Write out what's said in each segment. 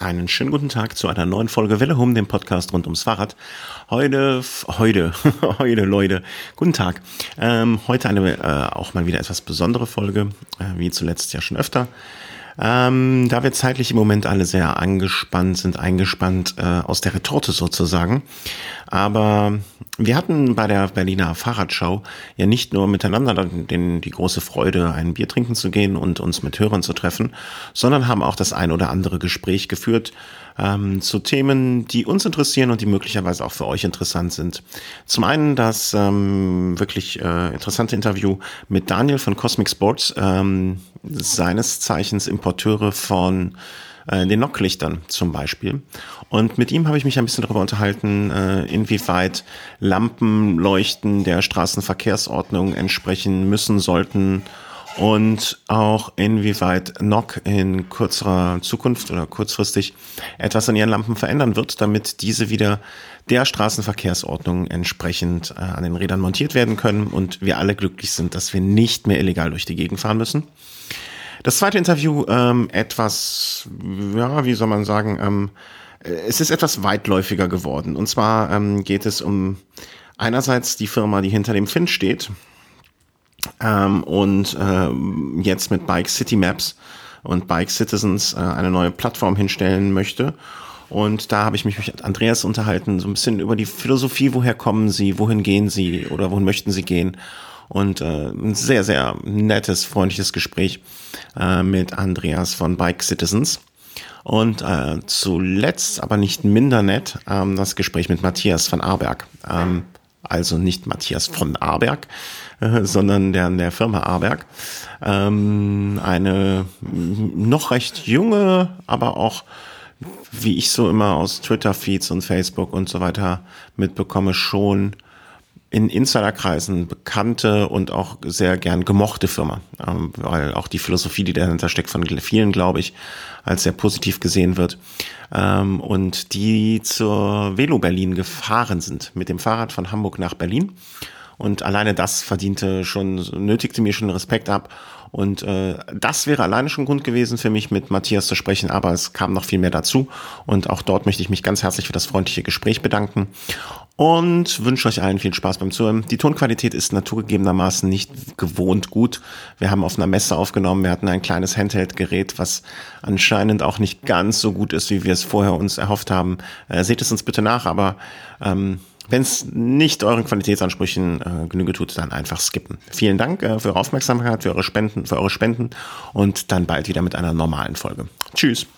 Einen schönen guten Tag zu einer neuen Folge Welle Hum, dem Podcast rund ums Fahrrad. Heute, heute, heute, Leute, guten Tag. Ähm, heute eine äh, auch mal wieder etwas besondere Folge, äh, wie zuletzt ja schon öfter. Ähm, da wir zeitlich im Moment alle sehr angespannt sind, eingespannt äh, aus der Retorte sozusagen. Aber wir hatten bei der Berliner Fahrradschau ja nicht nur miteinander den, die große Freude, ein Bier trinken zu gehen und uns mit Hörern zu treffen, sondern haben auch das ein oder andere Gespräch geführt ähm, zu Themen, die uns interessieren und die möglicherweise auch für euch interessant sind. Zum einen das ähm, wirklich äh, interessante Interview mit Daniel von Cosmic Sports, ähm, seines Zeichens Importeure von äh, den Nocklichtern zum Beispiel. Und mit ihm habe ich mich ein bisschen darüber unterhalten, äh, inwieweit Lampenleuchten der Straßenverkehrsordnung entsprechen müssen sollten und auch inwieweit NOC in kürzerer Zukunft oder kurzfristig etwas an ihren Lampen verändern wird, damit diese wieder der Straßenverkehrsordnung entsprechend äh, an den Rädern montiert werden können und wir alle glücklich sind, dass wir nicht mehr illegal durch die Gegend fahren müssen. Das zweite Interview ähm, etwas, ja, wie soll man sagen, ähm, es ist etwas weitläufiger geworden. Und zwar ähm, geht es um einerseits die Firma, die hinter dem Finn steht, ähm, und äh, jetzt mit Bike City Maps und Bike Citizens äh, eine neue Plattform hinstellen möchte. Und da habe ich mich mit Andreas unterhalten, so ein bisschen über die Philosophie, woher kommen Sie, wohin gehen Sie oder wohin möchten Sie gehen. Und äh, ein sehr, sehr nettes, freundliches Gespräch äh, mit Andreas von Bike Citizens. Und äh, zuletzt, aber nicht minder nett, ähm, das Gespräch mit Matthias von Arberg. Ähm, also nicht Matthias von Arberg, sondern der, der Firma Arberg. Ähm, eine noch recht junge, aber auch, wie ich so immer aus Twitter-Feeds und Facebook und so weiter mitbekomme, schon in Insiderkreisen bekannte und auch sehr gern gemochte Firma, ähm, weil auch die Philosophie, die dahinter steckt, von vielen, glaube ich, als sehr positiv gesehen wird. Ähm, und die zur Velo Berlin gefahren sind, mit dem Fahrrad von Hamburg nach Berlin und alleine das verdiente schon, nötigte mir schon Respekt ab. Und äh, das wäre alleine schon Grund gewesen für mich, mit Matthias zu sprechen, aber es kam noch viel mehr dazu. Und auch dort möchte ich mich ganz herzlich für das freundliche Gespräch bedanken und wünsche euch allen viel Spaß beim Zuhören. Die Tonqualität ist naturgegebenermaßen nicht gewohnt gut. Wir haben auf einer Messe aufgenommen, wir hatten ein kleines Handheld-Gerät, was anscheinend auch nicht ganz so gut ist, wie wir es vorher uns erhofft haben. Äh, seht es uns bitte nach, aber ähm, wenn es nicht euren Qualitätsansprüchen äh, Genüge tut, dann einfach skippen. Vielen Dank äh, für eure Aufmerksamkeit, für eure Spenden, für eure Spenden und dann bald wieder mit einer normalen Folge. Tschüss.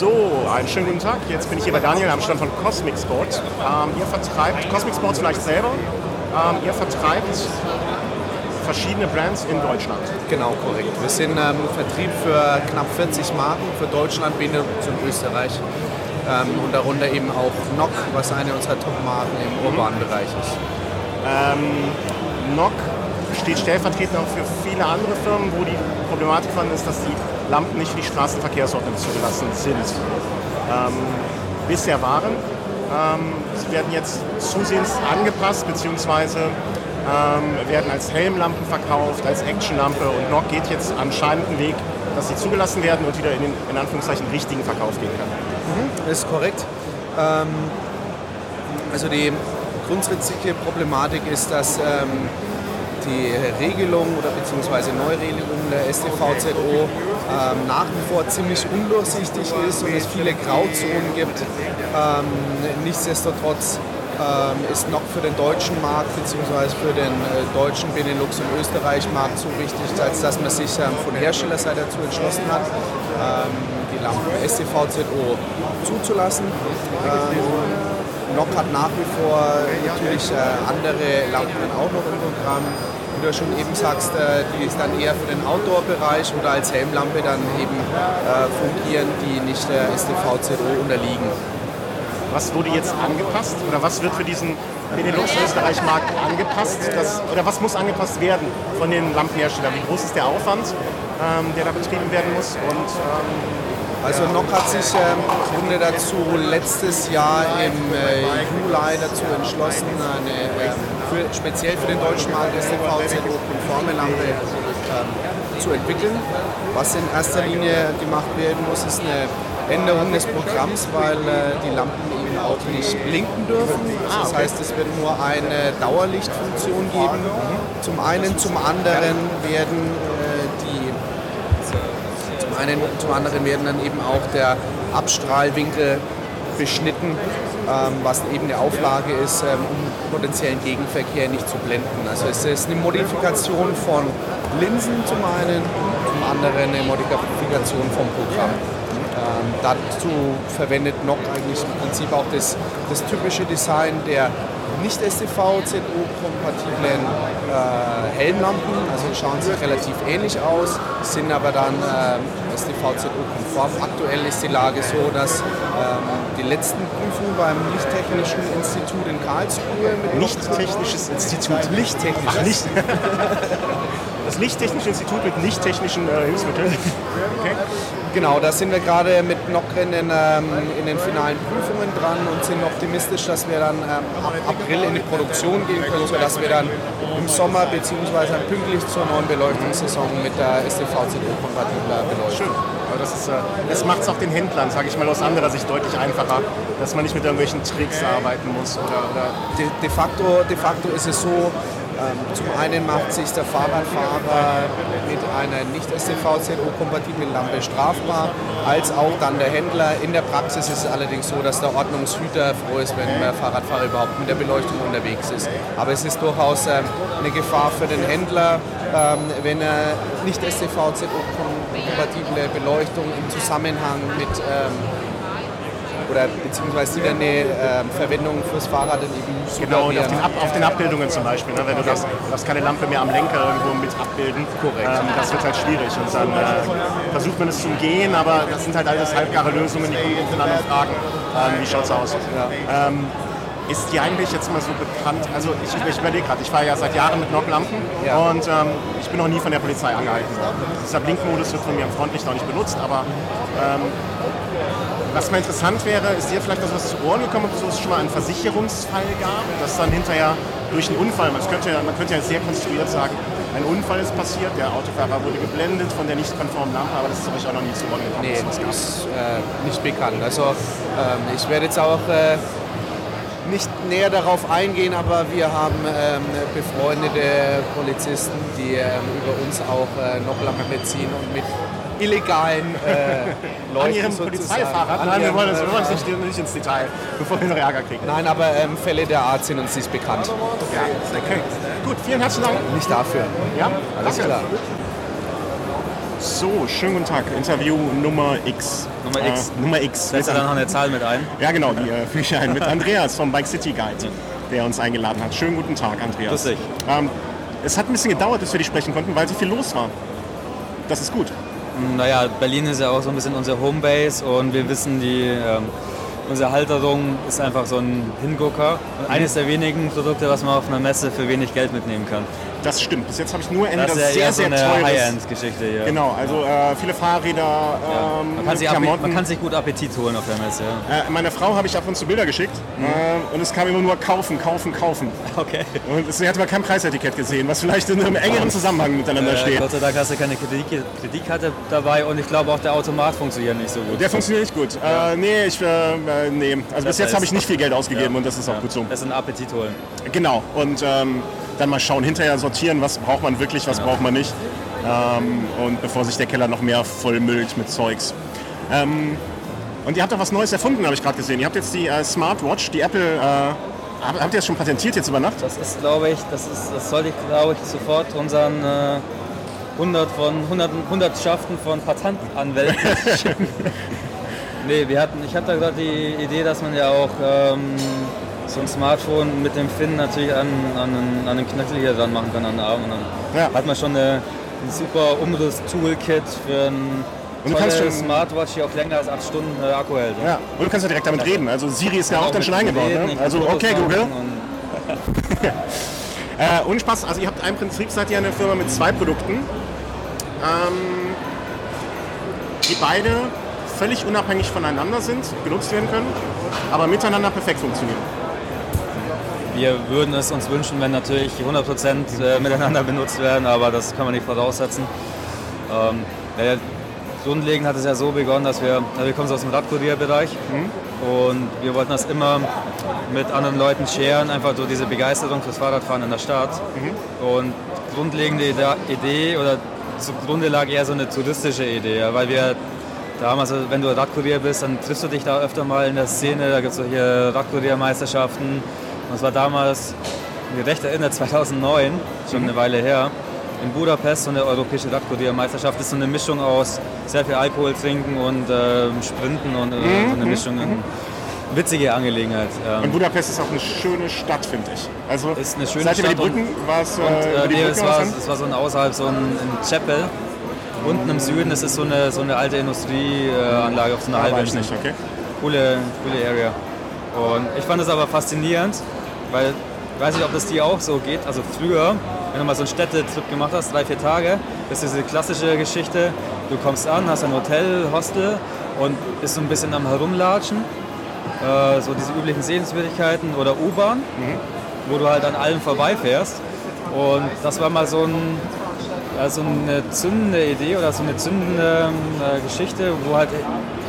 So, einen schönen guten Tag. Jetzt bin ich hier bei Daniel am Stand von Cosmic Sport. Ähm, ihr vertreibt Cosmic Sports vielleicht selber. Ähm, ihr vertreibt verschiedene Brands in Deutschland. Genau, korrekt. Wir sind ähm, Vertrieb für knapp 40 Marken für Deutschland, Benelux und Österreich ähm, und darunter eben auch NOC, was eine unserer Top-Marken im urbanen Bereich ist. Ähm, NOC steht stellvertretend auch für viele andere Firmen, wo die Problematik von ist, dass die Lampen nicht für die Straßenverkehrsordnung zugelassen sind. Ähm, bisher waren. Ähm, sie werden jetzt zusehends angepasst, beziehungsweise ähm, werden als Helmlampen verkauft, als Actionlampe und NOC geht jetzt anscheinend einen Weg, dass sie zugelassen werden und wieder in den in Anführungszeichen richtigen Verkauf gehen können. Mhm, ist korrekt. Ähm, also die grundsätzliche Problematik ist, dass ähm, die Regelung oder beziehungsweise Neuregelung der STVZO ähm, nach wie vor ziemlich undurchsichtig ist und es viele Grauzonen gibt. Ähm, nichtsdestotrotz ähm, ist noch für den deutschen Markt beziehungsweise für den äh, deutschen Benelux- und Österreich-Markt so wichtig, als dass man sich ähm, von Herstellerseite dazu entschlossen hat. Ähm, die Lampen STVZO zuzulassen. Ähm, NOC hat nach wie vor natürlich äh, andere Lampen auch noch im Programm. Wie du schon eben sagst, äh, die ist dann eher für den Outdoor-Bereich oder als Helmlampe dann eben äh, fungieren, die nicht der STVZO unterliegen. Was wurde jetzt angepasst oder was wird für diesen Benelux-Österreich-Markt angepasst? Das, oder was muss angepasst werden von den Lampenherstellern? Wie groß ist der Aufwand, ähm, der da betrieben werden muss? Und ähm, also NOC hat sich ähm, Grunde dazu letztes Jahr im äh, Juli dazu entschlossen, eine äh, für, speziell für den deutschen Markt STVZO-konforme Lampe ähm, zu entwickeln. Was in erster Linie gemacht werden muss, ist eine Änderung des Programms, weil äh, die Lampen eben auch nicht blinken dürfen. Ah, Das heißt, es wird nur eine Dauerlichtfunktion geben. Zum einen, zum anderen werden äh, die einen, zum anderen werden dann eben auch der Abstrahlwinkel beschnitten, ähm, was eben eine Auflage ist, ähm, um potenziellen Gegenverkehr nicht zu blenden. Also es ist eine Modifikation von Linsen zum einen, zum anderen eine Modifikation vom Programm. Ähm, dazu verwendet NOC eigentlich im Prinzip auch das, das typische Design der nicht STV-ZO-kompatiblen äh, Helmlampen. Also schauen sich relativ ähnlich aus, sind aber dann ähm, STV-ZO-konform. Aktuell ist die Lage so, dass ähm, die letzten Prüfungen beim Lichttechnischen Institut in Karlsruhe mit Nicht-technisches Institut. Lichttechnisches. Ach, Licht. Das Lichttechnische Institut mit nicht-technischen äh, Hilfsmitteln. Okay. Genau, da sind wir gerade mit Nockrennen ähm, in den finalen Prüfungen dran und sind optimistisch, dass wir dann ähm, ab April in die Produktion gehen können, sodass wir dann im Sommer bzw. pünktlich zur neuen Beleuchtungssaison mit der STV-ZO-kompatibler beleuchten. Schön. Aber das, ist, äh, das macht es auch den Händlern, sage ich mal aus anderer Sicht, deutlich einfacher, dass man nicht mit irgendwelchen Tricks arbeiten muss. Oder, oder De, de, facto, de facto ist es so, zum einen macht sich der Fahrradfahrer mit einer nicht STV-ZO-kompatiblen Lampe strafbar, als auch dann der Händler. In der Praxis ist es allerdings so, dass der Ordnungshüter froh ist, wenn der Fahrradfahrer überhaupt mit der Beleuchtung unterwegs ist. Aber es ist durchaus ähm, eine Gefahr für den Händler, ähm, wenn er nicht STV-ZO-kompatible Beleuchtung im Zusammenhang mit ähm, oder beziehungsweise die dann eine ähm, Verwendung fürs Fahrrad dann eben Genau, und auf den, Ab auf den Abbildungen zum Beispiel. Ne? Wenn du das, du darfst keine Lampe mehr am Lenker irgendwo mit abbilden. Korrekt. Ähm, das wird halt schwierig. Und dann äh, versucht man es zu umgehen, aber das sind halt alles halbgare Lösungen, die Kunden voneinander fragen. Ähm, wie schaut es aus? Ähm, ist die eigentlich jetzt mal so bekannt? Also ich, ich überlege gerade, ich fahre ja seit Jahren mit Knocklampen Ja. und ähm, ich bin noch nie von der Polizei angehalten worden. Dieser Blinkmodus wird von mir im Frontlicht auch nicht benutzt, aber ähm, was mal interessant wäre, ist dir vielleicht noch was zu Ohren gekommen, ob es schon mal einen Versicherungsfall gab, dass dann hinterher durch einen Unfall, man könnte, ja, man könnte ja sehr konstruiert sagen, ein Unfall ist passiert, der Autofahrer wurde geblendet von der nicht konformen Lampe, aber das ist euch auch noch nie zu Ohren gekommen. Nee, das ist äh, nicht bekannt. Also ähm, ich werde jetzt auch äh, nicht näher darauf eingehen, aber wir haben ähm, befreundete Polizisten, die ähm, über uns auch äh, noch Lampen beziehen und mit illegalen äh, Leuten An ihrem Polizeifahrrad? an Nein, wir wollen äh, uns nicht, nicht ins Detail, bevor wir noch Ärger kriegen. Nein, aber ähm, Fälle der Art sind uns nicht bekannt. Ja, okay. Gut, vielen herzlichen Dank. Nicht dafür. Ja, Alles danke. klar. So, schönen guten Tag. Interview Nummer X. Nummer X. Äh, Nummer X. Setzt er dann noch eine Zahl mit ein? Ja, genau, die äh, füge ich ein mit Andreas vom Bike City Guide, der uns eingeladen hat. Schönen guten Tag, Andreas. Grüß dich. Ähm, es hat ein bisschen gedauert, bis wir dich sprechen konnten, weil so viel los war. Das ist gut. Naja, Berlin ist ja auch so ein bisschen unsere Homebase und wir wissen, die, ähm, unsere Halterung ist einfach so ein Hingucker und eines der wenigen Produkte, was man auf einer Messe für wenig Geld mitnehmen kann. Das stimmt. Bis jetzt habe ich nur entweder Das ja sehr, eher so sehr. High-End-Geschichte hier. Genau, also äh, viele Fahrräder, Ja. ähm, Man, kann sich man kann sich gut Appetit holen auf der Messe. Ja. äh, meiner Frau habe ich ab und zu Bilder geschickt Mhm. äh, und es kam immer nur kaufen, kaufen, kaufen. Okay. Und sie hat aber kein Preisetikett gesehen, was vielleicht in einem engeren Zusammenhang miteinander Äh, steht. Gott sei Dank hast du keine Kredit Kreditkarte dabei und ich glaube auch der Automat funktioniert nicht so gut. Der funktioniert nicht gut. Äh, nee, ich, äh, nee. Also bis jetzt habe ich nicht viel Geld ausgegeben Ja. und das ist auch Ja. gut so. Das ist ein Appetit holen. Genau. Und ähm, dann mal schauen, hinterher sortieren, was braucht man wirklich, was braucht man nicht. Ähm, und bevor sich der Keller noch mehr vollmüllt mit Zeugs. Ähm, und ihr habt auch was Neues erfunden, habe ich gerade gesehen. Ihr habt jetzt die äh, Smartwatch, die Apple. Äh, habt, ihr das schon patentiert jetzt über Nacht? Das ist, glaube ich, das, ist, das sollte ich, glaube ich, sofort unseren äh, 100 von 100, Hundertschaften von Patentanwälten schicken. Nee, wir hatten, ich hatte gerade die Idee, dass man ja auch ähm, so ein Smartphone mit dem Fin natürlich an, an, einen, an den Knöchel hier dran machen kann, an den Arm. Und dann Ja. hat man schon eine, ein super Umriss-Toolkit für ein Und du kannst schon- Smartwatch, die auch länger als 8 Stunden äh, Akku hält. Ja. Und du kannst ja direkt damit reden. Also Siri ist ja auch dann schon eingebaut. Ne? Also okay, Google. und- Äh, ohne Spaß, also ihr habt im Prinzip seid ihr eine Firma mit zwei Produkten, ähm, die beide völlig unabhängig voneinander sind, genutzt werden können, aber miteinander perfekt funktionieren. Wir würden es uns wünschen, wenn natürlich 100% äh, miteinander benutzt werden, aber das kann man nicht voraussetzen. Ähm, Ja, grundlegend hat es ja so begonnen, dass wir, na, wir kommen aus dem Radkurierbereich und wir wollten das immer mit anderen Leuten scheren, einfach so diese Begeisterung fürs Fahrradfahren in der Stadt. Und grundlegende Ide- Idee oder zugrunde lag eher so eine touristische Idee, weil wir damals, also wenn du Radkurier bist, dann triffst du dich da öfter mal in der Szene, da gibt es so hier Radkuriermeisterschaften. Und es war damals, mir recht erinnert, 2009, schon eine Weile her, in Budapest so eine europäische Radkuriermeisterschaft. Das ist so eine Mischung aus sehr viel Alkohol trinken und ähm, Sprinten und äh, so eine Mischung, eine witzige Angelegenheit. Ähm, Und Budapest ist auch eine schöne Stadt, finde ich. Also Ist eine schöne seid ihr über die Stadt und- Brücken? War es äh, Und äh, die nee, Brücken es, war, es war so ein außerhalb, so ein, ein Chapel. Unten im Süden, das ist so eine, so eine alte Industrieanlage auf so einer Ah, ich okay. Coole, coole Area. Und ich fand es aber faszinierend, weil ich weiß nicht, ob das dir auch so geht. Also früher, wenn du mal so einen Städtetrip gemacht hast, drei, vier Tage, ist diese klassische Geschichte, du kommst an, hast ein Hotel, Hostel und bist so ein bisschen am Herumlatschen. Äh, so diese üblichen Sehenswürdigkeiten oder U-Bahn, wo du halt an allem vorbeifährst. Und das war mal so, ein, ja, so eine zündende Idee oder so eine zündende äh, Geschichte, wo halt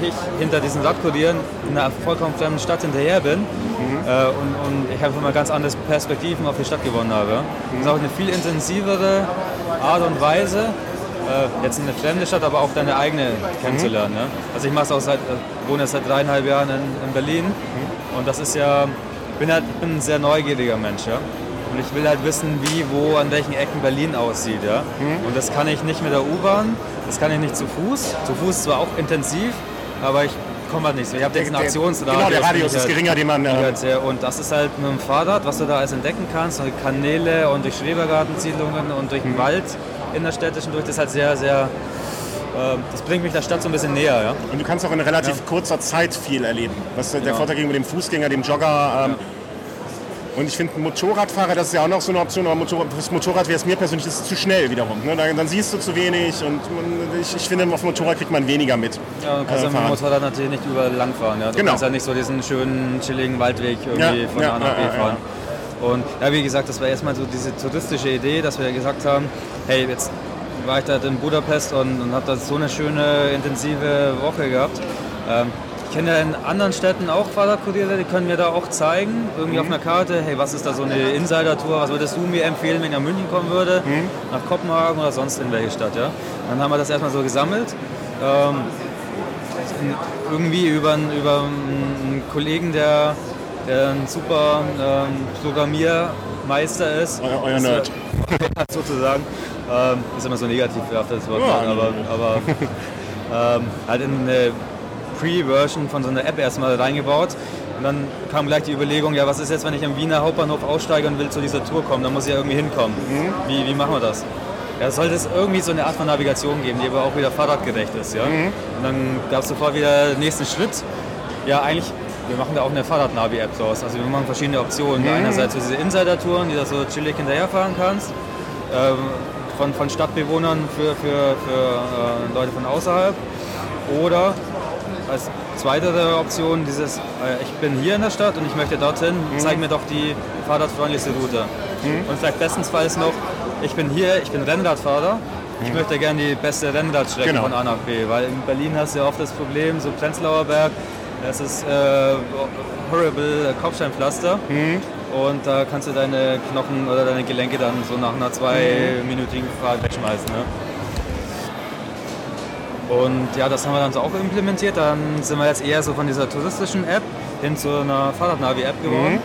ich hinter diesen Radkurieren in einer vollkommen fremden Stadt hinterher bin äh, und, und ich einfach mal ganz andere Perspektiven auf die Stadt gewonnen habe. Das ist auch eine viel intensivere Art und Weise, äh, jetzt eine fremde Stadt, aber auch deine eigene kennenzulernen. Ne? Also ich mache es auch seit, äh, wohne jetzt seit dreieinhalb Jahren in, in Berlin und das ist ja, bin halt, bin ein sehr neugieriger Mensch, ja. Und ich will halt wissen, wie, wo, an welchen Ecken Berlin aussieht, ja. Und das kann ich nicht mit der U-Bahn, das kann ich nicht zu Fuß. Zu Fuß zwar auch intensiv, aber ich komme halt nicht so. Ich habe diesen Der- Aktionsradius. Genau, der Radius ist halt- geringer, den man. Äh, halt und das ist halt mit dem Fahrrad, was du da alles entdecken kannst, durch Kanäle und durch Schrebergartensiedlungen und durch den Wald in der städtischen durch, das ist halt sehr, sehr, äh, das bringt mich der Stadt so ein bisschen näher. Ja? und du kannst auch in relativ kurzer Zeit viel erleben. Das ist der Genau. Vorteil gegenüber dem Fußgänger, dem Jogger. Ähm, Und ich finde, Motorradfahrer, das ist ja auch noch so eine Option, aber Motorrad, fürs Motorrad wäre es mir persönlich das ist zu schnell wiederum. Ne? Dann, dann siehst du zu wenig und ich, ich finde, auf dem Motorrad kriegt man weniger mit. Ja, du kannst äh, ja mit dem fahren. Motorrad natürlich nicht überall langfahren. Ja? Du Genau. kannst ja nicht so diesen schönen, chilligen Waldweg irgendwie Ja, von ja, A nach B fahren. Und ja, wie gesagt, das war erstmal so diese touristische Idee, dass wir gesagt haben, hey, jetzt war ich da in Budapest und, und habe da so eine schöne, intensive Woche gehabt. Ähm, ich kenne ja in anderen Städten auch Fahrradkuriere, die können mir da auch zeigen, irgendwie auf einer Karte, hey, was ist da so eine Insider-Tour, was würdest du mir empfehlen, wenn ich nach München kommen würde, nach Kopenhagen oder sonst in welche Stadt, ja? Dann haben wir das erstmal so gesammelt. Ähm, irgendwie über, einen- über einen Kollegen, der, der ein super ähm, Programmiermeister ist. Euer, euer Das, Nerd. äh, sozusagen. Ähm, ist immer so negativ behaftetes Wort, Ja. aber, aber ähm, halt in eine Pre-Version von so einer App erstmal reingebaut. Und dann kam gleich die Überlegung, ja, was ist jetzt, wenn ich am Wiener Hauptbahnhof aussteige und will zu dieser Tour kommen? Dann muss ich ja irgendwie hinkommen. Wie, wie machen wir das? Ja, sollte es irgendwie so eine Art von Navigation geben, die aber auch wieder fahrradgerecht ist. Ja? Und dann gab es sofort wieder den nächsten Schritt. Ja, eigentlich, wir machen da auch eine Fahrradnavi-App draus. Also wir machen verschiedene Optionen. Einerseits so diese Insider-Touren, die du so chillig hinterherfahren kannst. Ähm, von, von Stadtbewohnern für, für, für äh, Leute von außerhalb. Oder als zweite Option dieses, äh, ich bin hier in der Stadt und ich möchte dorthin, zeig mir doch die fahrradfreundlichste Route. Und vielleicht bestensfalls noch, ich bin hier, ich bin Rennradfahrer, ich möchte gerne die beste Rennradstrecke Genau. von A nach B, weil in Berlin hast du ja oft das Problem, so Prenzlauer Berg, es ist äh, horrible Kopfsteinpflaster und da kannst du deine Knochen oder deine Gelenke dann so nach einer zweiminütigen Fahrt wegschmeißen. Ne? Und ja, das haben wir dann so auch implementiert. Dann sind wir jetzt eher so von dieser touristischen App hin zu einer Fahrradnavi-App geworden.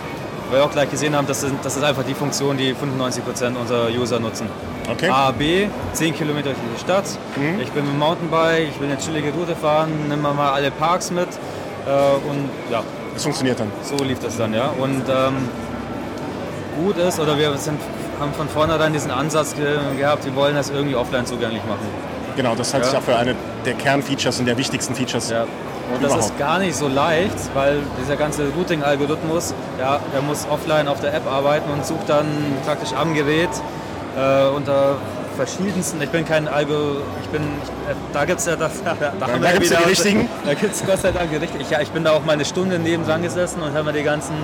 Weil wir auch gleich gesehen haben, das ist, das ist einfach die Funktion, die 95% unserer User nutzen. Okay. A, B, 10 Kilometer durch die Stadt. Ich bin mit dem Mountainbike, ich will eine chillige Route fahren, nimm mal mal alle Parks mit. Äh, und ja, Das funktioniert dann. so lief das dann, ja. Und ähm, gut ist, oder wir sind, haben von vornherein diesen Ansatz ge gehabt, wir wollen das irgendwie offline zugänglich machen. Genau, das halte ich Ja. auch für eine der Kernfeatures und der wichtigsten Features. Ja. Und das Überhaupt. ist gar nicht so leicht, weil dieser ganze Routing-Algorithmus, ja, der muss offline auf der App arbeiten und sucht dann praktisch am Gerät äh, unter verschiedensten, ich bin kein Algo, ich bin, ich, äh, da gibt es ja das, da, haben wir gibt's ja die wieder- richtigen. Da gibt es Gott sei Dank die richtigen. Ich, ja, ich bin da auch mal eine Stunde neben dran gesessen und habe mir die ganzen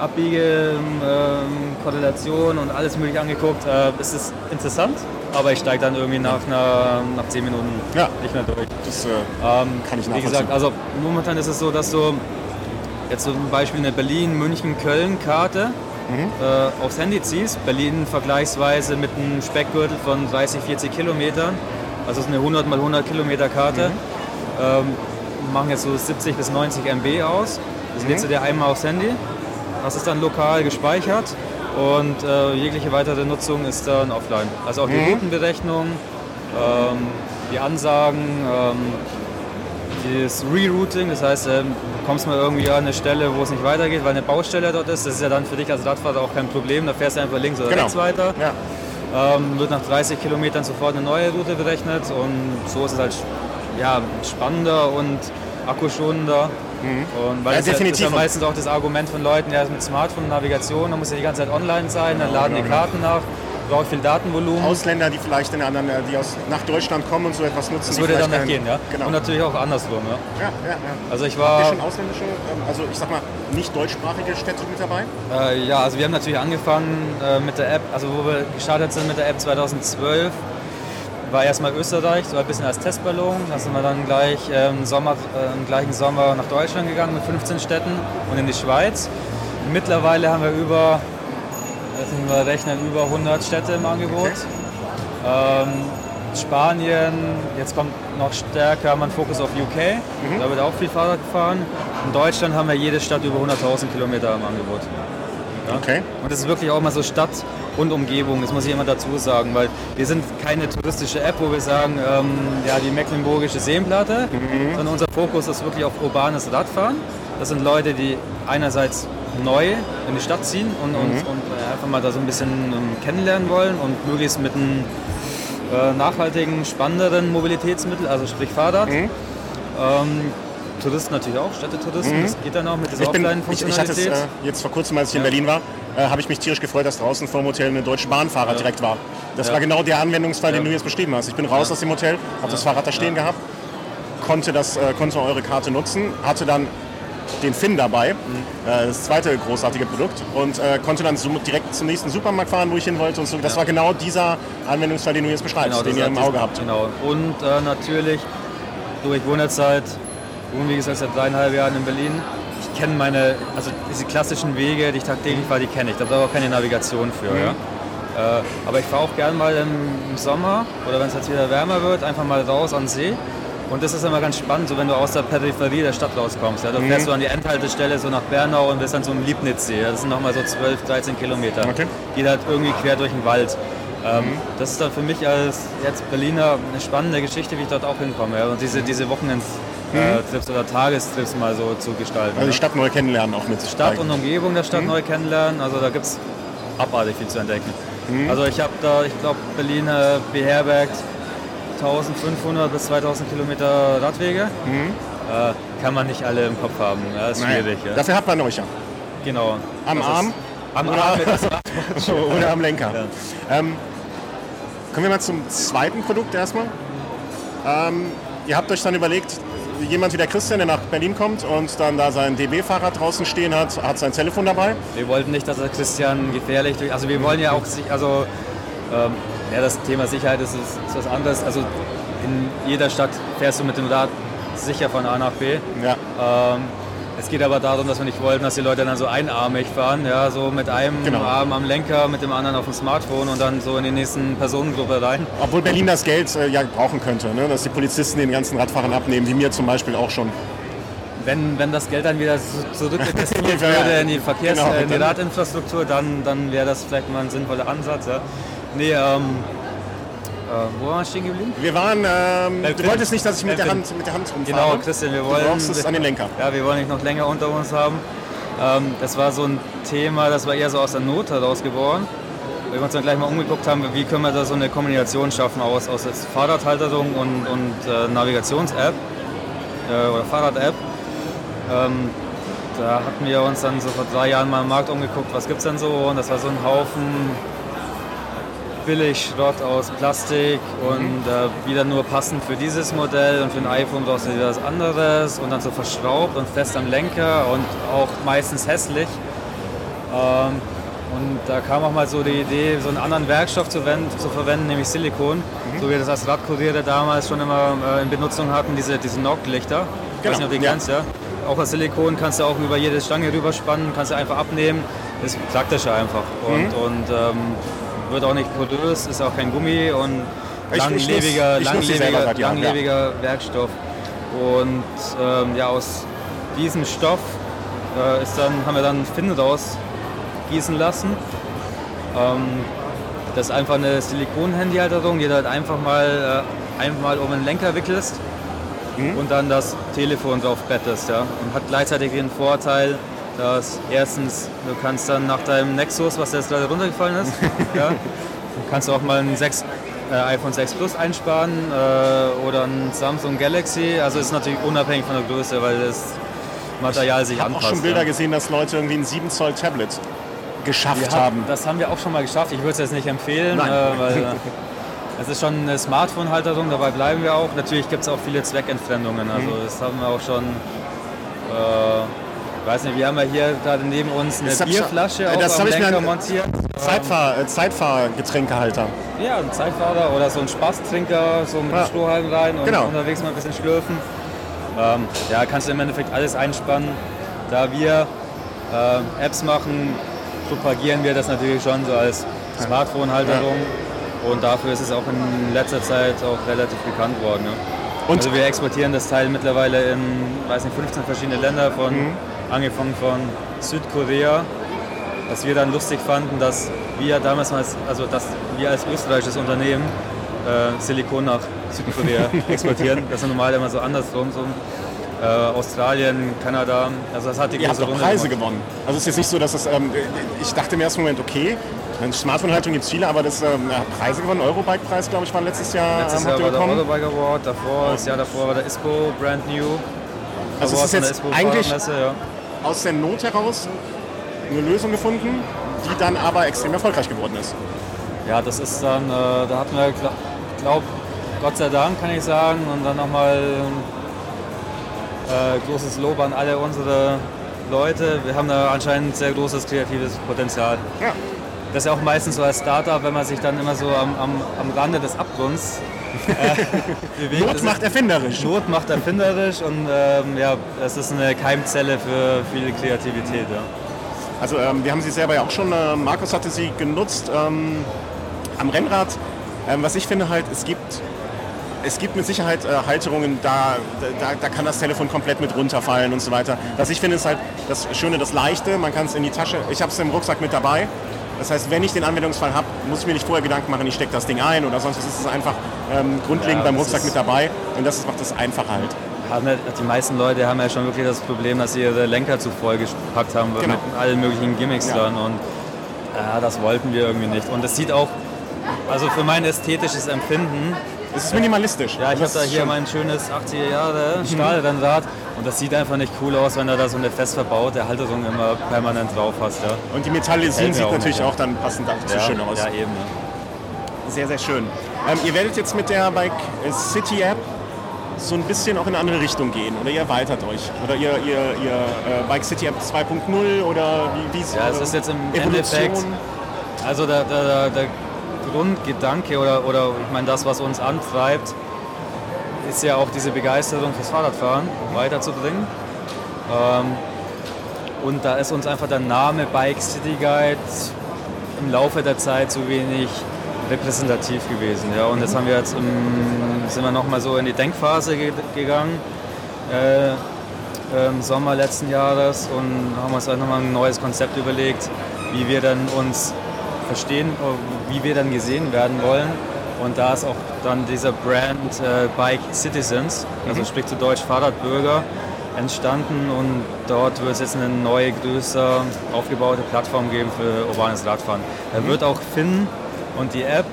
Abbiege, ähm, Korrelationen und alles mögliche angeguckt. Äh, es ist interessant, aber ich steige dann irgendwie nach, einer, nach 10 Minuten Ja. nicht mehr durch. Das äh, Ähm, kann ich Wie nachvollziehen. gesagt, also momentan ist es so, dass du jetzt zum Beispiel eine Berlin-München-Köln-Karte Mhm. äh, aufs Handy ziehst. Berlin vergleichsweise mit einem Speckgürtel von 30, 40 Kilometern. Also es ist eine 100 mal 100 Kilometer Karte. Mhm. Ähm, machen jetzt so 70 bis 90 MB aus. Das Mhm. lädst du dir einmal aufs Handy. Das ist dann lokal gespeichert. Und äh, jegliche weitere Nutzung ist dann offline. Also auch die Mhm. Routenberechnung, ähm, die Ansagen, ähm, das Rerouting, das heißt, ähm, du kommst mal irgendwie an eine Stelle, wo es nicht weitergeht, weil eine Baustelle dort ist. Das ist ja dann für dich als Radfahrer auch kein Problem. Da fährst du einfach links oder Genau. rechts weiter. Ja. Ähm, wird nach 30 Kilometern sofort eine neue Route berechnet und so ist es halt ja, spannender und akkuschonender. Und weil Ja, das, das ist definitiv. ja meistens auch das Argument von Leuten, ja, mit Smartphone, Navigation, da muss ja die ganze Zeit online sein, dann laden die genau. Karten nach, braucht viel Datenvolumen. Ausländer, die vielleicht in anderen, äh, die aus, nach Deutschland kommen und so etwas nutzen. das würde dann nicht gehen, ja. Genau. Und natürlich auch andersrum, ja. ja, ja, ja. Also ich Habt war, schon ausländische, ähm, also ich sag mal, nicht deutschsprachige Städte mit dabei? äh, ja, also wir haben natürlich angefangen äh, mit der App, also wo wir gestartet sind mit der App 2012, war erstmal Österreich, so ein bisschen als Testballon. Da sind wir dann gleich äh, im, Sommer, äh, im gleichen Sommer nach Deutschland gegangen mit 15 Städten und in die Schweiz. Mittlerweile haben wir über, wir rechnen, über 100 Städte im Angebot. Ähm, Spanien, jetzt kommt noch stärker haben wir einen Fokus auf UK, da wird auch viel Fahrrad gefahren. In Deutschland haben wir jede Stadt über 100.000 Kilometer im Angebot. Ja. Okay. Und das ist wirklich auch mal so Stadt und Umgebung, das muss ich immer dazu sagen, weil wir sind keine touristische App, wo wir sagen, ähm, ja, die mecklenburgische Seenplatte, sondern unser Fokus ist wirklich auf urbanes Radfahren. Das sind Leute, die einerseits neu in die Stadt ziehen und, und, und äh, einfach mal da so ein bisschen ähm, kennenlernen wollen und möglichst mit einem äh, nachhaltigen, spannenderen Mobilitätsmittel, also sprich Fahrrad. Mhm. Ähm, Touristen natürlich auch, Städtetouristen, das geht dann auch mit dieser Ich, bin, ich, ich hatte es Offline-Funktionalität. äh, jetzt vor kurzem, als ich in Ja. Berlin war, äh, habe ich mich tierisch gefreut, dass draußen vor dem Hotel eine deutsche Bahnfahrer direkt war. Das Ja. war genau der Anwendungsfall, den Ja. du jetzt beschrieben hast. Ich bin raus aus dem Hotel, habe das Fahrrad da stehen gehabt, konnte, das, äh, konnte eure Karte nutzen, hatte dann den Finn dabei, Mhm. äh, das zweite großartige Produkt, und äh, konnte dann so direkt zum nächsten Supermarkt fahren, wo ich hin wollte. Und so. Das war genau dieser Anwendungsfall, den du jetzt beschreibst, den das ihr im Auge habt. Genau. Und äh, natürlich, du, ich wohne wie gesagt seit dreieinhalb Jahren in Berlin. Ich kenne meine, also diese klassischen Wege, die ich tagtäglich fahre, die kenne ich. Da brauche ich auch keine Navigation für. Mhm. Ja? Äh, aber ich fahre auch gern mal im, Sommer oder wenn es jetzt wieder wärmer wird, einfach mal raus an den See. Und das ist immer ganz spannend, so wenn du aus der Peripherie der Stadt rauskommst. Ja? Da Mhm. fährst du an die Endhaltestelle so nach Bernau und bist dann so im Liebnitzsee. Ja? Das sind nochmal so 12, 13 Kilometer. Okay. Geht halt irgendwie quer durch den Wald. Ähm, Das ist dann für mich als jetzt Berliner eine spannende Geschichte, wie ich dort auch hinkomme. Ja? Und diese, diese Wochenendtrips oder Tagestrips mal so zu gestalten. Also die ja? Stadt neu kennenlernen auch mit sich Stadt und Umgebung der Stadt neu kennenlernen. Also da gibt es abartig viel zu entdecken. Also ich habe da, ich glaube, Berlin äh, beherbergt 1500 bis 2000 Kilometer Radwege. Äh, kann man nicht alle im Kopf haben. Ja, ist Naja, schwierig. Ja. Dafür hat man euch ja. Genau. Am Das Arm? Am Oder- Arm das oder am Lenker. Ja. Ähm, kommen wir mal zum zweiten Produkt erstmal. Ähm, ihr habt euch dann überlegt, jemand wie der Christian, der nach Berlin kommt und dann da sein DB-Fahrrad draußen stehen hat, hat sein Telefon dabei. Wir wollten nicht, dass der Christian gefährlich durch. Also wir wollen ja auch also ähm, ja, das Thema Sicherheit ist, ist, ist was anderes. Also in jeder Stadt fährst du mit dem Rad sicher von A nach B. Ja. Ähm, es geht aber darum, dass wir nicht wollten, dass die Leute dann so einarmig fahren, ja, so mit einem Genau. Arm am Lenker, mit dem anderen auf dem Smartphone und dann so in die nächsten Personengruppe rein. Obwohl Berlin das Geld äh, ja brauchen könnte, ne? dass die Polizisten den ganzen Radfahrern abnehmen, wie mir zum Beispiel auch schon. Wenn, wenn das Geld dann wieder zu- zurück investiert Ja, würde in die Verkehrs-, genau, äh, in die dann- Radinfrastruktur, dann, dann wäre das vielleicht mal ein sinnvoller Ansatz. Ja. Nee, ähm, äh, wo waren wir stehen geblieben? Wir waren, ähm, du Finn. wolltest nicht, dass ich mit der Hand, mit der Hand rumfahre. Genau, Christian, wir wollen. Du brauchst es an den Lenker. Ja, wir wollen nicht noch länger unter uns haben. Ähm, das war so ein Thema, das war eher so aus der Not heraus geboren. Weil wir uns dann gleich mal umgeguckt haben, wie können wir da so eine Kombination schaffen aus, aus Fahrradhalterung und, und äh, Navigations-App äh, oder Fahrrad-App. Ähm, da hatten wir uns dann so vor drei Jahren mal im Markt umgeguckt, was gibt es denn so? Und das war so ein Haufen Billigschrott aus Plastik und äh, wieder nur passend für dieses Modell und für ein iPhone brauchst du wieder was anderes und dann so verschraubt und fest am Lenker und auch meistens hässlich. Ähm, Und da kam auch mal so die Idee, so einen anderen Werkstoff zu, zu verwenden, nämlich Silikon. Mhm. So wie wir das als Radkuriere damals schon immer äh, in Benutzung hatten, diese, diese Knock-Lichter. Ich weiß Genau, nicht, ob du die ja. kennst, ja. Auch aus Silikon kannst du auch über jede Stange rüberspannen, kannst du einfach abnehmen. Ist praktischer einfach. Und, Mhm. und ähm, wird auch nicht porös, ist auch kein Gummi und Ich- ich langlebiger, ich die selber langlebiger, seit Jahren, ja. langlebiger Werkstoff. Und ähm, ja, aus diesem Stoff äh, ist dann, haben wir dann Finn rausgießen lassen. Ähm, das ist einfach eine Silikon-Handyhalterung, die du halt einfach mal, äh, einfach mal um den Lenker wickelst Mhm. und dann das Telefon drauf bettest. Ja? Und hat gleichzeitig den Vorteil, dass erstens, du kannst dann nach deinem Nexus, was jetzt gerade runtergefallen ist, ja, kannst du auch mal ein 6, äh, iPhone 6 Plus einsparen äh, oder ein Samsung Galaxy. Also ist natürlich unabhängig von der Größe, weil das Material sich Ich habe auch anpasst. schon Bilder ja. gesehen, dass Leute irgendwie ein 7 Zoll Tablet geschafft Wir haben. haben, das haben wir auch schon mal geschafft. Ich würde es jetzt nicht empfehlen, Nein. äh, weil äh, es ist schon eine Smartphone-Halterung, dabei bleiben wir auch. Natürlich gibt es auch viele Zweckentfremdungen. Also Mhm. das haben wir auch schon. Äh, ich weiß nicht, wir haben ja hier gerade neben uns eine Das hab ich Bierflasche auch das hab ich mir Lenker montiert. Zeitfahr, äh, Zeitfahrgetränkehalter. Ja, ein Zeitfahrer oder so ein Spaßtrinker, so mit Ja. Strohhalm rein und Genau. unterwegs mal ein bisschen schlürfen. Ähm, ja, kannst du im Endeffekt alles einspannen. Da wir äh, Apps machen, propagieren wir das natürlich schon so als Smartphone-Halterung. Und dafür ist es auch in letzter Zeit auch relativ bekannt worden. Ja. Und- also wir exportieren das Teil mittlerweile in, weiß nicht, 15 verschiedene Länder, von, Mhm. Angefangen von Südkorea, was wir dann lustig fanden, dass wir damals, mal als- also dass wir als österreichisches Unternehmen äh, Silikon nach Südkorea exportieren. Das ist normal immer so andersrum. So. Äh, Australien, Kanada, also das hat die Ihr habt große doch Runde Preise gemacht. gewonnen. Also es ist jetzt nicht so, dass es, ähm, ich dachte im ersten Moment, okay, Smartphone-Haltung gibt es viele, aber das ähm, hat Preise gewonnen. Eurobike-Preis, glaube ich, war letztes Jahr. Letztes ähm, Jahr habt ihr war der bekommen. Autobike Award, davor, das Jahr davor war der ISPO Brand New. Also es Award ist der jetzt eigentlich ja. Aus der Not heraus eine Lösung gefunden, die dann aber extrem erfolgreich geworden ist. Ja, das ist dann, äh, da hatten wir, glaube glaub, Gott sei Dank kann ich sagen, und dann nochmal äh, großes Lob an alle unsere Leute. Wir haben da anscheinend sehr großes kreatives Potenzial. Ja. Das ist ja auch meistens so als Startup, wenn man sich dann immer so am, am, am Rande des Abgrunds. Not macht erfinderisch. Not macht erfinderisch und ähm, ja, es ist eine Keimzelle für viel Kreativität. Ja. Also ähm, wir haben sie selber ja auch schon, äh, Markus hatte sie genutzt ähm, am Rennrad. Ähm, was ich finde halt, es gibt, es gibt mit Sicherheit äh, Halterungen, da, da, da kann das Telefon komplett mit runterfallen und so weiter. Was ich finde ist halt das Schöne, das Leichte, man kann es in die Tasche, ich habe es im Rucksack mit dabei. Das heißt, wenn ich den Anwendungsfall habe, muss ich mir nicht vorher Gedanken machen, ich stecke das Ding ein oder sonst was. Es ist einfach ähm, grundlegend Ja, beim Rucksack mit dabei und das macht das einfacher halt. Haben ja, die meisten Leute haben ja schon wirklich das Problem, dass sie ihre Lenker zu voll gepackt haben Genau. mit allen möglichen Gimmicks Ja. dran. Und ja, das wollten wir irgendwie nicht. Und es sieht auch, also für mein ästhetisches Empfinden, Es ist minimalistisch. ja, ich habe da hier schon- mein schönes 80er Jahre Stahlrennrad und das sieht einfach nicht cool aus, wenn du da so eine fest verbaute Halterung immer permanent drauf hast. Ja, Und die Metallisierung sieht auch natürlich nicht, auch dann passend dazu ja, schön aus. ja eben. Ja. Sehr, sehr schön. Ähm, ihr werdet jetzt mit der Bike City App so ein bisschen auch in eine andere Richtung gehen oder ihr erweitert euch oder ihr, ihr, ihr äh, Bike City App 2.0 oder wie, wie Ja, es ist jetzt im Evolution? Endeffekt, also der, der, der Grundgedanke oder, oder ich meine das, was uns antreibt, ist ja auch diese Begeisterung fürs Fahrradfahren weiterzubringen. Ähm, und da ist uns einfach der Name Bike City Guide im Laufe der Zeit zu wenig repräsentativ gewesen. Ja. Und jetzt haben wir jetzt im, sind wir nochmal so in die Denkphase ge gegangen. Äh, im Sommer letzten Jahres und haben uns auch nochmal ein neues Konzept überlegt, wie wir dann uns verstehen, wie wir dann gesehen werden wollen. Und da ist auch dann dieser Brand äh, Bike Citizens, also sprich zu Deutsch Fahrradbürger, entstanden und dort wird es jetzt eine neue, größer aufgebaute Plattform geben für urbanes Radfahren. Da wird auch Finn und die App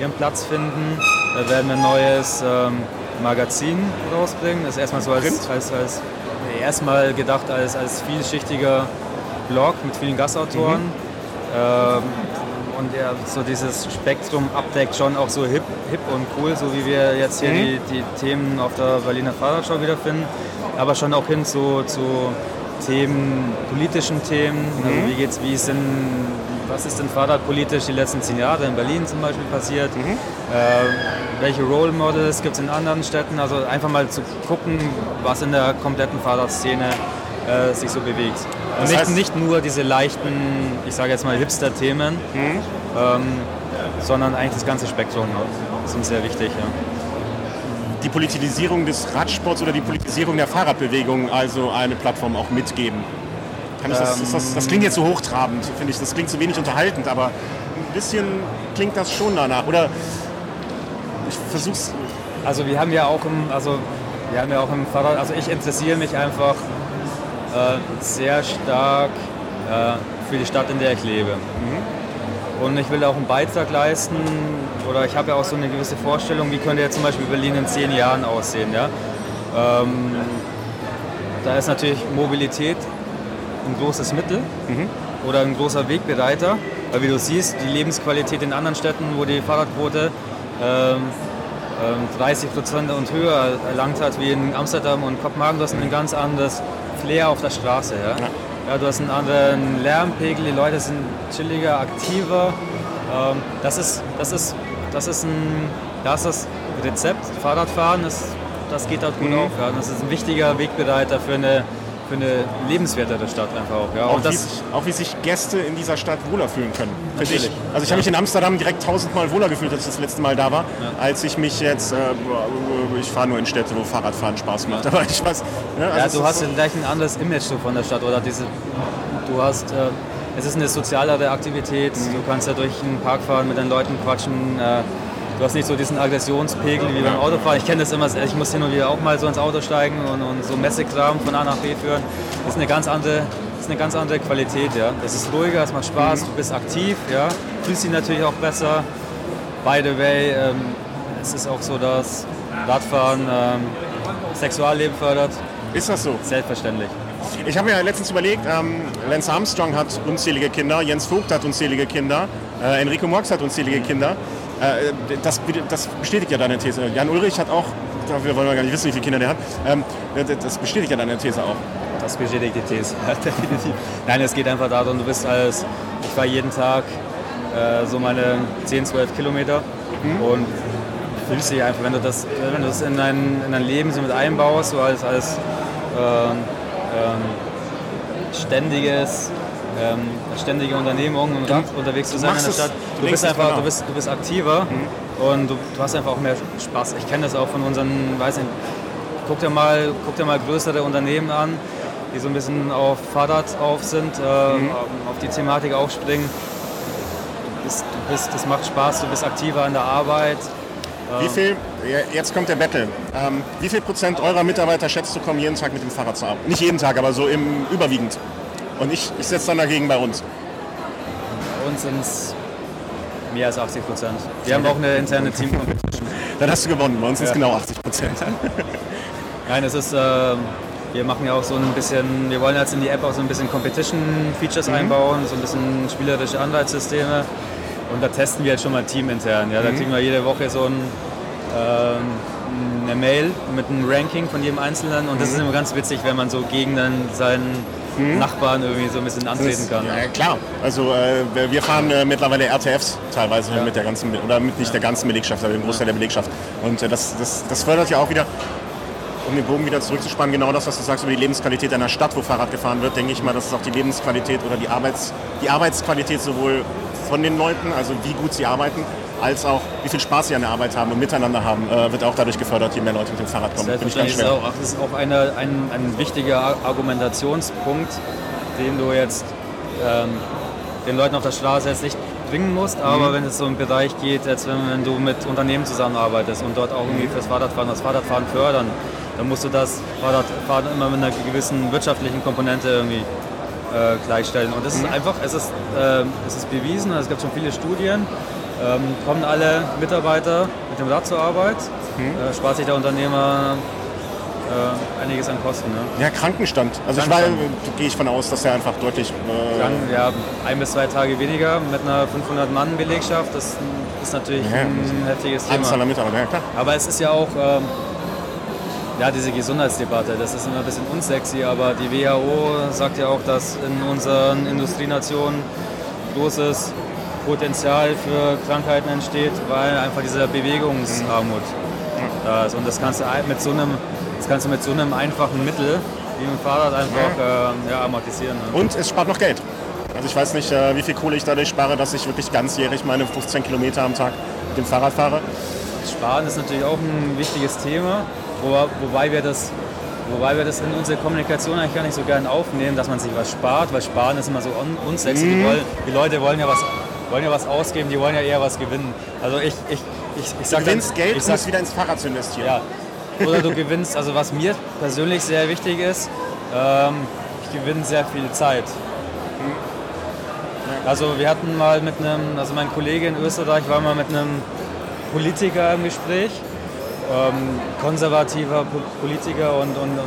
ihren Platz finden. Da werden wir ein neues ähm, Magazin rausbringen. Das ist erstmal so als, als, als erstmal gedacht als, als vielschichtiger Blog mit vielen Gastautoren. Ähm, und ja, so dieses Spektrum abdeckt schon auch so hip, hip und cool, so wie wir jetzt hier die, die Themen auf der Berliner Fahrradschau wiederfinden. Aber schon auch hin zu, zu Themen, politischen Themen. Also wie geht's, wie denn, was ist denn fahrradpolitisch die letzten zehn Jahre in Berlin zum Beispiel passiert? Äh, welche Role Models gibt es in anderen Städten? Also einfach mal zu gucken, was in der kompletten Fahrradszene äh, sich so bewegt. Und nicht, heißt- nicht nur diese leichten, ich sage jetzt mal Hipster-Themen, ähm, sondern eigentlich das ganze Spektrum. Das ist uns sehr wichtig. Ja. Die Politisierung des Radsports oder die Politisierung der Fahrradbewegung also eine Plattform auch mitgeben. Das, ist das, das klingt jetzt so hochtrabend, finde ich. Das klingt so wenig unterhaltend, aber ein bisschen klingt das schon danach. Oder ich versuch's. Also wir haben ja auch im, also wir haben ja auch im Fahrrad, also ich interessiere mich einfach äh, sehr stark äh, für die Stadt, in der ich lebe. Und ich will auch einen Beitrag leisten oder ich habe ja auch so eine gewisse Vorstellung, wie könnte jetzt zum Beispiel Berlin in zehn Jahren aussehen. Ja? Ähm, da ist natürlich Mobilität ein großes Mittel oder ein großer Wegbereiter, weil wie du siehst, die Lebensqualität in anderen Städten, wo die Fahrradquote ähm, ähm, 30 Prozent und höher erlangt hat, wie in Amsterdam und Kopenhagen, du hast ein ganz anderes Flair auf der Straße. Ja? Ja, du hast einen anderen Lärmpegel, die Leute sind chilliger, aktiver. Ähm, das, ist, das, ist, das ist ein das ist Rezept. Fahrradfahren, das, das geht dort gut auf. Ja? Das ist ein wichtiger Wegbereiter für eine, für eine lebenswertere Stadt einfach auch. Ja? Auch, wie auch wie sich Gäste in dieser Stadt wohler fühlen können. finde Ich. Natürlich. Also ich habe mich in Amsterdam direkt tausendmal wohler gefühlt, als ich das letzte Mal da war, als ich mich jetzt, äh, ich fahre nur in Städte, wo Fahrradfahren Spaß macht. Aber ich weiß, ne, also Ja, du hast so, ja gleich ein anderes Image so von der Stadt oder diese, du hast, äh, es ist eine sozialere Aktivität, du kannst ja durch den Park fahren, mit den Leuten quatschen, äh, du hast nicht so diesen Aggressionspegel wie beim Autofahren. Ich kenne das immer, ich muss hin und wieder auch mal so ins Auto steigen und, und so Messekram von A nach B führen. Das ist eine ganz andere, ist eine ganz andere Qualität, ja. Das ist ruhiger, es macht Spaß, du bist aktiv, ja, fühlst dich natürlich auch besser. By the way, ähm, es ist auch so, dass Radfahren ähm, Sexualleben fördert. ist das so? Selbstverständlich. Ich habe mir letztens überlegt, ähm, Lance Armstrong hat unzählige Kinder, Jens Vogt hat unzählige Kinder, äh, Enrico Mox hat unzählige Kinder. Äh, das, das bestätigt ja deine These. Jan Ulrich hat auch, wir wollen gar nicht wissen, wie viele Kinder der hat, ähm, das bestätigt ja deine These auch. Das bestätigt die These, ja, definitiv. Nein, es geht einfach darum, du bist als, ich fahre jeden Tag äh, so meine 10, 12 Kilometer und fühlst dich einfach, wenn du das, wenn du das in dein, in dein Leben so mit einbaust, so als, als ähm, ähm, ständiges, ähm, ständige Unternehmung und Rad unterwegs zu sein in der Stadt. du bist einfach, dran du bist, du bist aktiver und du, du hast einfach auch mehr Spaß. Ich kenne das auch von unseren, weiß nicht, guck dir mal, guck dir mal größere Unternehmen an, die so ein bisschen auf Fahrrad auf sind, äh, auf die Thematik aufspringen. Du bist, du bist, das macht Spaß, du bist aktiver an der Arbeit. Wie viel, ja, jetzt kommt der Battle. Ähm, wie viel Prozent eurer Mitarbeiter schätzt du kommen jeden Tag mit dem Fahrrad zur Arbeit? Nicht jeden Tag, aber so im überwiegend. Und ich, ich setze dann dagegen bei uns. Bei uns sind es mehr als 80 Prozent. Wir haben auch eine interne Team Competition. Dann hast du gewonnen. Bei uns sind es Ja. genau 80 Prozent. Nein, es ist, äh, wir machen ja auch so ein bisschen, wir wollen jetzt in die App auch so ein bisschen Competition-Features einbauen, so ein bisschen spielerische Anreizsysteme. Und da testen wir jetzt schon mal teamintern. Ja? Da kriegen wir jede Woche so ein, ähm, eine Mail mit einem Ranking von jedem Einzelnen. Und das ist immer ganz witzig, wenn man so gegen dann seinen Nachbarn irgendwie so ein bisschen antreten kann. Ja, klar. Also äh, wir- fahren äh, mittlerweile RTFs teilweise mit der ganzen, oder mit nicht der ganzen Belegschaft, aber dem Großteil der Belegschaft. Und äh, das, das, das fördert ja auch wieder, um den Bogen wieder zurückzuspannen, genau das, was du sagst über die Lebensqualität einer Stadt, wo Fahrrad gefahren wird, denke ich mal, das ist auch die Lebensqualität oder die, Arbeits, die Arbeitsqualität sowohl von den Leuten, also wie gut sie arbeiten, als auch wie viel Spaß sie an der Arbeit haben und miteinander haben, äh, wird auch dadurch gefördert, je mehr Leute mit dem Fahrrad kommen. Selbstverständlich ist auch, das ist auch eine, ein, ein wichtiger Ar- Argumentationspunkt, den du jetzt ähm, den Leuten auf der Straße jetzt nicht bringen musst, Mhm. aber wenn es so im Bereich geht, jetzt wenn, wenn du mit Unternehmen zusammenarbeitest und dort auch irgendwie fürs Fahrradfahren das Fahrradfahren fördern, dann musst du das Fahrradfahren immer mit einer gewissen wirtschaftlichen Komponente irgendwie äh, gleichstellen. Und das ist einfach, es ist, ähm, es ist bewiesen, es gibt schon viele Studien, ähm, kommen alle Mitarbeiter mit dem Rad zur Arbeit, äh, spart sich der Unternehmer äh, einiges an Kosten. Ne? Ja, Krankenstand. Also ich war, Krankenstand. gehe ich von aus, dass er einfach deutlich äh, Dann, ja, ein bis zwei Tage weniger mit einer 500-Mann-Belegschaft, das ist natürlich Ja, ein heftiges Thema. Anzahl an Mitarbeitern, ja klar. Aber es ist ja auch, ähm, ja, diese Gesundheitsdebatte, das ist immer ein bisschen unsexy, aber die WHO sagt ja auch, dass in unseren Industrienationen großes Potenzial für Krankheiten entsteht, weil einfach diese Bewegungsarmut da ist. Und das kannst du mit so einem, das kannst du mit so einem einfachen Mittel wie mit dem Fahrrad einfach äh, ja, amortisieren. Ne? Und es spart noch Geld. Also ich weiß nicht, äh, wie viel Kohle ich dadurch spare, dass ich wirklich ganzjährig meine 15 Kilometer am Tag mit dem Fahrrad fahre. Sparen ist natürlich auch ein wichtiges Thema, wo, wobei wir das Wobei wir das in unsere Kommunikation eigentlich gar nicht so gern aufnehmen, dass man sich was spart, weil Sparen ist immer so un unsexy. Mhm. Die, wollen, die, Leute wollen ja, was, wollen ja was ausgeben, die wollen ja eher was gewinnen. Also ich, ich, ich, ich sag Du gewinnst dann, Geld, um es wieder ins Fahrrad zu investieren. Ja. Oder du gewinnst, also was mir persönlich sehr wichtig ist, ähm, ich gewinne sehr viel Zeit. Also wir hatten mal mit einem, also mein Kollege in Österreich war mal mit einem Politiker im Gespräch, ähm, konservativer Politiker und, und,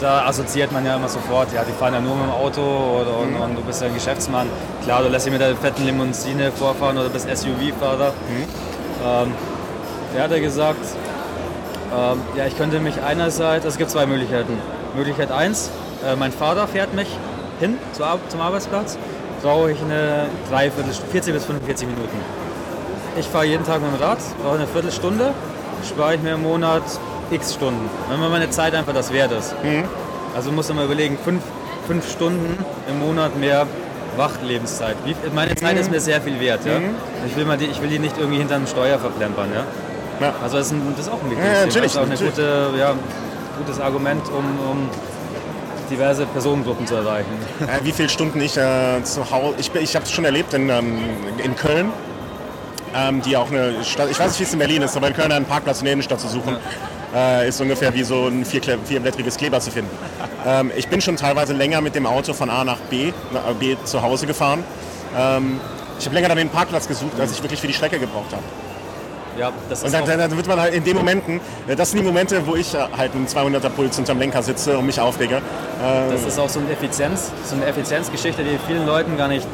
da assoziiert man ja immer sofort, ja, die fahren ja nur mit dem Auto oder, und, mhm. und, du bist ja ein Geschäftsmann. Klar, du lässt dich mit der fetten Limousine vorfahren oder bist SUV-Fahrer. Mhm. Ähm, der hat ja gesagt, ähm, ja, ich könnte mich einerseits, es gibt zwei Möglichkeiten. Möglichkeit 1, äh, mein Vater fährt mich hin zu, zum Arbeitsplatz brauche ich eine Dreiviertel, 40 bis 45 Minuten. Ich fahre jeden Tag mit dem Rad, brauche eine Viertelstunde, spare ich mir im Monat x Stunden. Wenn man meine Zeit einfach das wert ist. Mhm. Also muss man mal überlegen, fünf, fünf Stunden im Monat mehr Wachlebenszeit. Meine Zeit mhm. ist mir sehr viel wert. Ja? Mhm. Ich, will mal die, ich will die nicht irgendwie hinter einem Steuer verplempern. Ja? ja. Also das ist, ein, das ist auch ein wichtiges ja, Thema. Das ist auch ein gute, ja, gutes Argument, um, um diverse Personengruppen zu erreichen. Äh, wie viele Stunden ich äh, zu Hause, ich, ich habe es schon erlebt in, ähm, in Köln, ähm, die auch eine Stadt, ich weiß nicht, wie es in Berlin ist, aber in Köln einen Parkplatz in der Innenstadt zu suchen, ja. Äh, ist ungefähr wie so ein vier, vierblättriges Kleber zu finden. Ähm, ich bin schon teilweise länger mit dem Auto von A nach B, nach B zu Hause gefahren. Ähm, ich habe länger dann den Parkplatz gesucht, als ich wirklich für die Strecke gebraucht habe. Ja, das und dann, dann, wird man halt in den Momenten, äh, das sind die Momente, wo ich äh, halt einen 200er Puls unterm Lenker sitze und mich aufrege. Ähm, das ist auch so eine Effizienz, so eine Effizienzgeschichte, die vielen Leuten gar nicht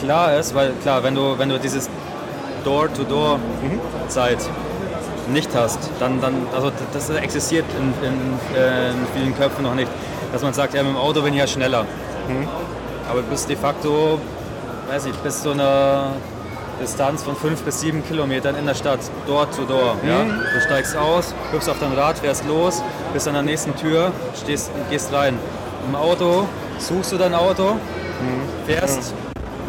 klar ist, weil klar, wenn du, wenn du dieses Door-to-Door-Zeit mhm. Nicht hast, dann, dann also das existiert in, in, äh, in, vielen Köpfen noch nicht, dass man sagt, ja, mit dem Auto bin ich ja schneller. Mhm. Aber du bist de facto, weiß ich, bis zu einer Distanz von fünf bis sieben Kilometern in der Stadt, Door to Door. Ja? Mhm. Du steigst aus, hüpfst auf dein Rad, fährst los, bist an der nächsten Tür, stehst, gehst rein. Im Auto suchst du dein Auto, mhm. fährst.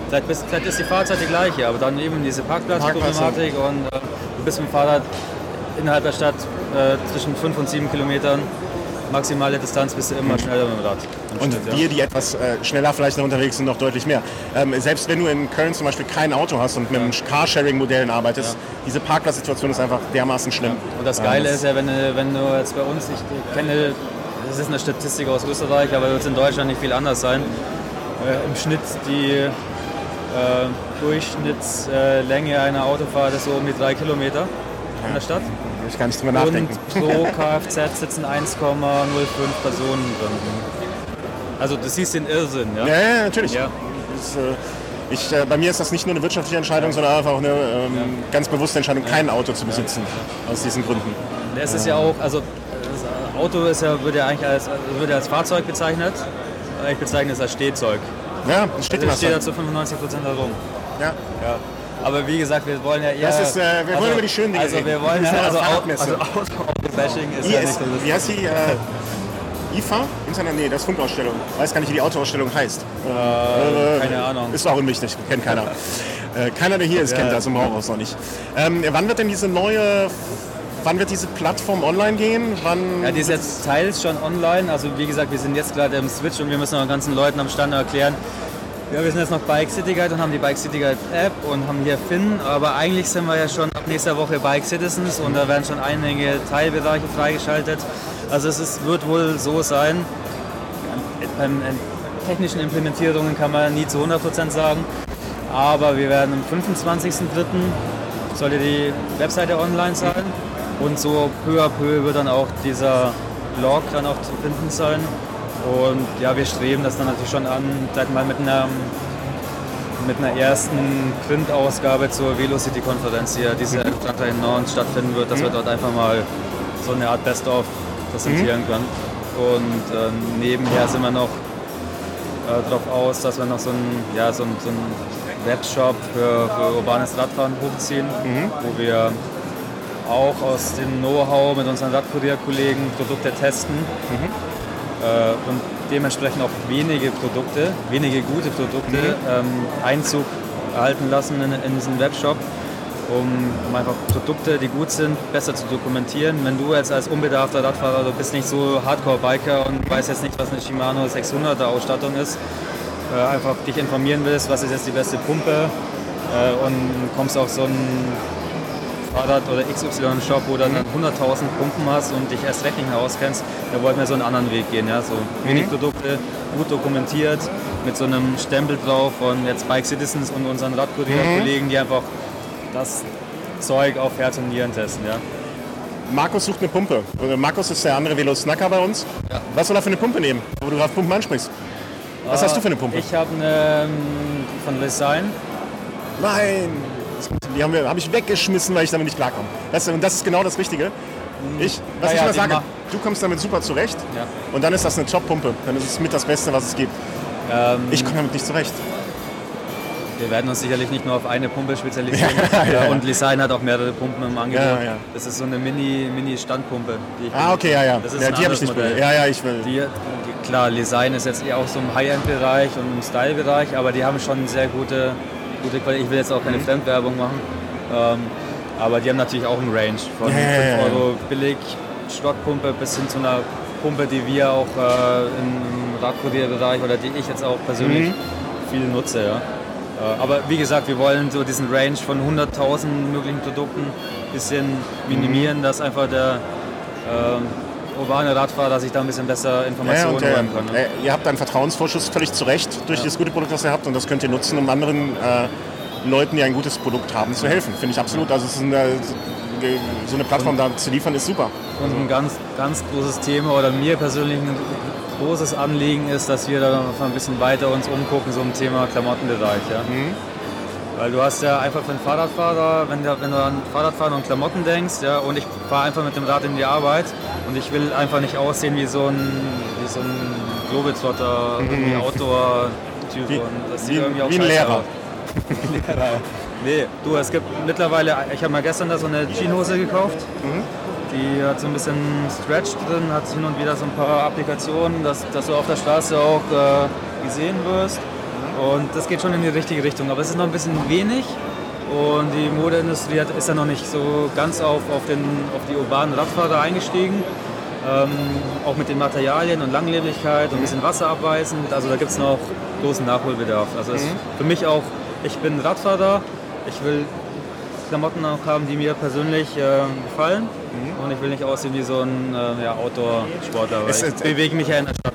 Vielleicht, bist, vielleicht, ist die Fahrzeit die gleiche, aber dann eben diese Parkplatzproblematik und äh, du bist mit dem Fahrrad innerhalb der Stadt äh, zwischen fünf und sieben Kilometern maximale Distanz bist du immer mhm. schneller mit dem Rad. Und Schnitt, wir, die etwas äh, schneller vielleicht noch unterwegs sind, noch deutlich mehr. Ähm, selbst wenn du in Köln zum Beispiel kein Auto hast und mit ja. Carsharing-Modellen arbeitest, ja. diese Parkplatzsituation ist einfach dermaßen schlimm. Ja. Und das Geile ähm, ist ja, wenn, wenn du jetzt bei uns, ich kenne, das ist eine Statistik aus Österreich, aber wird es in Deutschland nicht viel anders sein. Äh, Im Schnitt die äh, Durchschnittslänge einer Autofahrt ist so um die drei Kilometer in der Stadt ich kann nicht drüber nachdenken. Und pro Kfz sitzen 1,05 Personen drin. Also das siehst den Irrsinn, ja? Ja, ja natürlich. Ja. Das, äh, ich, äh, bei mir ist das nicht nur eine wirtschaftliche Entscheidung, sondern einfach eine ähm, ja. ganz bewusste Entscheidung, kein Auto zu besitzen. Aus diesen Gründen. Es ist ja auch, also das Auto ist ja, wird ja eigentlich als, wird ja als Fahrzeug bezeichnet. Ich bezeichne es als Stehzeug. Ja, es steht also steht da zu 95 Prozent herum. Ja. ja. Aber wie gesagt, wir wollen ja eher. Das ist, äh, wir also, wollen über die schönen Dinge Also wir wollen ja, also, also Auto-Bashing ist ja nicht so Wie heißt die? Äh, IFA? Internet? Nee, das ist Funkausstellung. Weiß gar nicht, wie die Autoausstellung heißt. Äh, keine Ahnung. Ist auch unwichtig, kennt keiner. äh, keiner, der hier ist, ja. kennt das im Horrorhaus noch nicht. Ähm, wann wird denn diese neue Wann wird diese Plattform online gehen? Wann ja, die ist jetzt teils schon online. Also wie gesagt, wir sind jetzt gerade im Switch und wir müssen noch den ganzen Leuten am Stand erklären, ja, wir sind jetzt noch Bike City Guide und haben die Bike City Guide App und haben hier Finn, aber eigentlich sind wir ja schon ab nächster Woche Bike Citizens und da werden schon einige Teilbereiche freigeschaltet. Also es ist, wird wohl so sein, beim technischen Implementierungen kann man nie zu 100% sagen, aber wir werden am 25.03. sollte die Webseite online sein und so peu à peu wird dann auch dieser Blog dann auch zu finden sein. Und ja, wir streben das dann natürlich schon an, sag mal, mit einer, mit einer ersten Printausgabe zur Velocity-Konferenz hier, die mhm. in Nantes stattfinden wird, dass mhm. wir dort einfach mal so eine Art Best-of präsentieren kann. Und äh, nebenher sind wir noch äh, darauf aus, dass wir noch so einen ja, so ein, so ein Webshop für, für urbanes Radfahren hochziehen, wo wir auch aus dem Know-how mit unseren Radkurierkollegen Produkte testen äh, und dementsprechend auch wenige Produkte, wenige gute Produkte ähm, Einzug erhalten lassen in, in diesen Webshop, um, um einfach Produkte, die gut sind, besser zu dokumentieren. Wenn du jetzt als unbedarfter Radfahrer, du bist nicht so Hardcore-Biker und weißt jetzt nicht, was eine Shimano 600er Ausstattung ist, äh, einfach dich informieren willst, was ist jetzt die beste Pumpe äh, und kommst auf so einen Fahrrad oder XY-Shop, wo du dann 100.000 Pumpen hast und dich erst recht nicht mehr auskennst, da wollten wir so einen anderen Weg gehen. Ja? So wenig Produkte, gut dokumentiert, mit so einem Stempel drauf von jetzt Bike Citizens und unseren Radkurierkollegen, die einfach das Zeug auf Herz und Nieren testen. Ja? Markus sucht eine Pumpe. Markus ist der andere Velo-Snacker bei uns. Ja. Was soll er für eine Pumpe nehmen, wo du auf Pumpen ansprichst? Was hast du für eine Pumpe? Ich habe eine ähm, von Design. Nein! Die haben wir- habe ich weggeschmissen, weil ich damit nicht klarkomme. Das, und das ist genau das Richtige. Ich, was Ja, ich ja, immer die sage, ma- du kommst damit super zurecht Ja. und dann ist das eine Top-Pumpe. Dann ist es mit das Beste, was es gibt. Ähm, Ich komme damit nicht zurecht. Wir werden uns sicherlich nicht nur auf eine Pumpe spezialisieren. Ja, ja, ja. Und Design hat auch mehrere Pumpen im Angebot. Ja, ja. Das ist so eine Mini- Mini-Standpumpe. ich Ah, okay, ja, ja. Das ist ja die habe ich nicht will. Ja, ja, ich will. Die, die, klar, Design ist jetzt eher auch so im High-End-Bereich und im Style-Bereich, aber die haben schon sehr gute, gute Qualität. Ich will jetzt auch Mhm. keine Fremdwerbung machen, ähm, aber die haben natürlich auch einen Range von Ja, 5 ja, ja, ja. Euro billig Schrottpumpe bis hin zu einer Pumpe, die wir auch äh, im Radkurierbereich oder die ich jetzt auch persönlich Mhm. viel nutze. Ja. Äh, Aber wie gesagt, wir wollen so diesen Range von 100.000 möglichen Produkten ein bisschen minimieren, Mhm. dass einfach der ähm, urbane Radfahrer sich da ein bisschen besser Ja, Informationen und, äh, holen kann. Ne? äh, ihr habt einen Vertrauensvorschuss völlig zu Recht durch das gute Produkt, das ihr habt. Und das könnt ihr nutzen, um anderen äh, Leuten, die ein gutes Produkt haben, zu helfen. Finde ich absolut. Also es ist eine, so eine Plattform da zu liefern, ist super. Und ein ganz, ganz großes Thema oder mir persönlich ein großes Anliegen ist, dass wir da noch ein bisschen weiter uns umgucken, so im Thema Klamottenbereich. Ja? Mhm. Weil du hast ja einfach für einen Fahrradfahrer, wenn du, wenn du an Fahrradfahren und Klamotten denkst, ja, und ich fahre einfach mit dem Rad in die Arbeit und ich will einfach nicht aussehen wie so ein, wie so ein Globetrotter, irgendwie Outdoor-Typ. Mhm. Wie- wie- ein Lehrer. Lehrer. Nee, du, es gibt mittlerweile, ich habe mal gestern da so eine Jeanshose gekauft. Die hat so ein bisschen Stretch drin, hat hin und wieder so ein paar Applikationen, dass, dass du auf der Straße auch äh, gesehen wirst. Und das geht schon in die richtige Richtung, aber es ist noch ein bisschen wenig. Und die Modeindustrie hat, ist ja noch nicht so ganz auf, auf, den, auf die urbanen Radfahrer eingestiegen. Ähm, auch mit den Materialien und Langlebigkeit und ein bisschen wasserabweisend. Also da gibt es noch großen Nachholbedarf. Also ist für mich auch, ich bin Radfahrer, ich will Klamotten auch haben, die mir persönlich äh, gefallen. Und ich will nicht aussehen wie so ein äh, ja, Outdoor-Sportler, ich ist- bewege mich ja in der Stadt.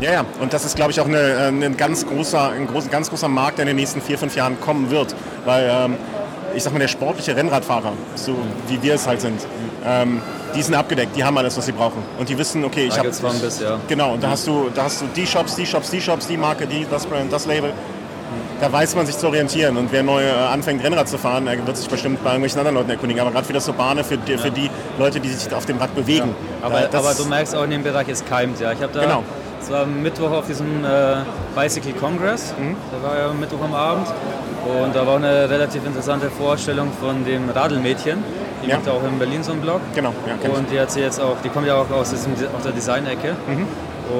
Ja. Ja, ja. Und das ist, glaube ich, auch eine, äh, ein, ganz großer, ein groß, ganz großer Markt, der in den nächsten vier, fünf Jahren kommen wird. Weil, ähm, ich sag mal, der sportliche Rennradfahrer, so wie wir es halt sind, ähm, die sind abgedeckt, die haben alles, was sie brauchen. Und die wissen, okay, ich habe... ja. Genau, und da hast, du, da hast du die Shops, die Shops, die Shops, die Marke, die, das Brand, das Label. Da weiß man sich zu orientieren. Und wer neu äh, anfängt, Rennrad zu fahren, der wird sich bestimmt bei irgendwelchen anderen Leuten erkundigen. Aber gerade für das Urbane, für die, für die Leute, die sich auf dem Rad bewegen. Aber, da- das- aber du merkst auch in dem Bereich, es keimt. Ja. Ich habe da, Genau. Es war am Mittwoch auf diesem äh, Bicycle Congress, Mhm. da war ja am Mittwoch am Abend. Und da war eine relativ interessante Vorstellung von dem Radelmädchen. Die Ja. macht ja auch in Berlin so einen Blog. Genau, ja. Und die hat sie jetzt auch, die kommt ja auch aus, diesem, aus der Design-Ecke. Mhm.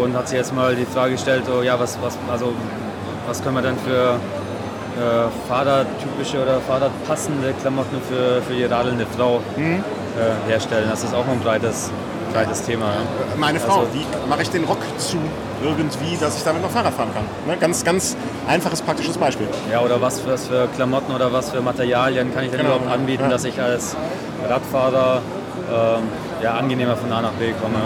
Und hat sie jetzt mal die Frage gestellt, oh, ja, was, was, also, was können wir denn für äh, fahrradtypische oder fahrradpassende Klamotten für, für die radelnde Frau Mhm. äh, herstellen. Das ist auch ein breites, breites Thema. Ja. Meine Frau, Also- wie mache ich den Rock zu irgendwie, dass ich damit noch Fahrrad fahren kann? Ne? Ganz, ganz einfaches, praktisches Beispiel. Ja, oder was, was für Klamotten oder was für Materialien kann ich denn Genau, überhaupt anbieten, ja. dass ich als Radfahrer ähm, ja, angenehmer von A nach B komme.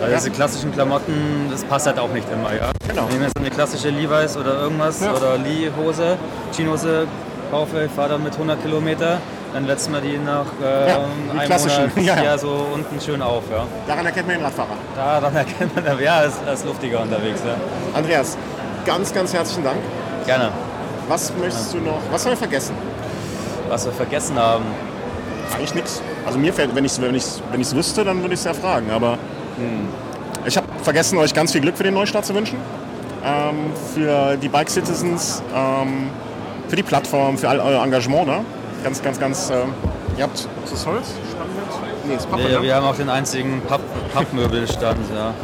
Weil diese klassischen Klamotten, das passt halt auch nicht immer. Ja? Genau. Wenn ich mir jetzt eine klassische Levi's oder irgendwas Ja. oder Lee-Hose, Jeanhose kaufe, ich fahre damit 100 Kilometer, dann setzt man die nach äh, Ja, die einem klassischen, Monat ja. ja. so unten schön auf. Ja. Daran erkennt man den Radfahrer. Daran erkennt man, ja, er ist, er ist luftiger unterwegs. Ja. Andreas, ganz, ganz herzlichen Dank. Gerne. Was möchtest du noch, was haben wir vergessen? Was wir vergessen haben, Eigentlich nichts. Also mir fällt, wenn ich es wenn ich's, wenn ich's wüsste, dann würde ich es ja fragen. Aber Ich habe vergessen, euch ganz viel Glück für den Neustart zu wünschen. Ähm, für die Bike Citizens, ähm, für die Plattform, für all euer Engagement. Ne? Ganz, ganz, ganz. Äh, ihr habt. Ist das Holz? Nee, ist Pappe, wir, ne? wir haben auch den einzigen Papp, Pappmöbelstand, ja.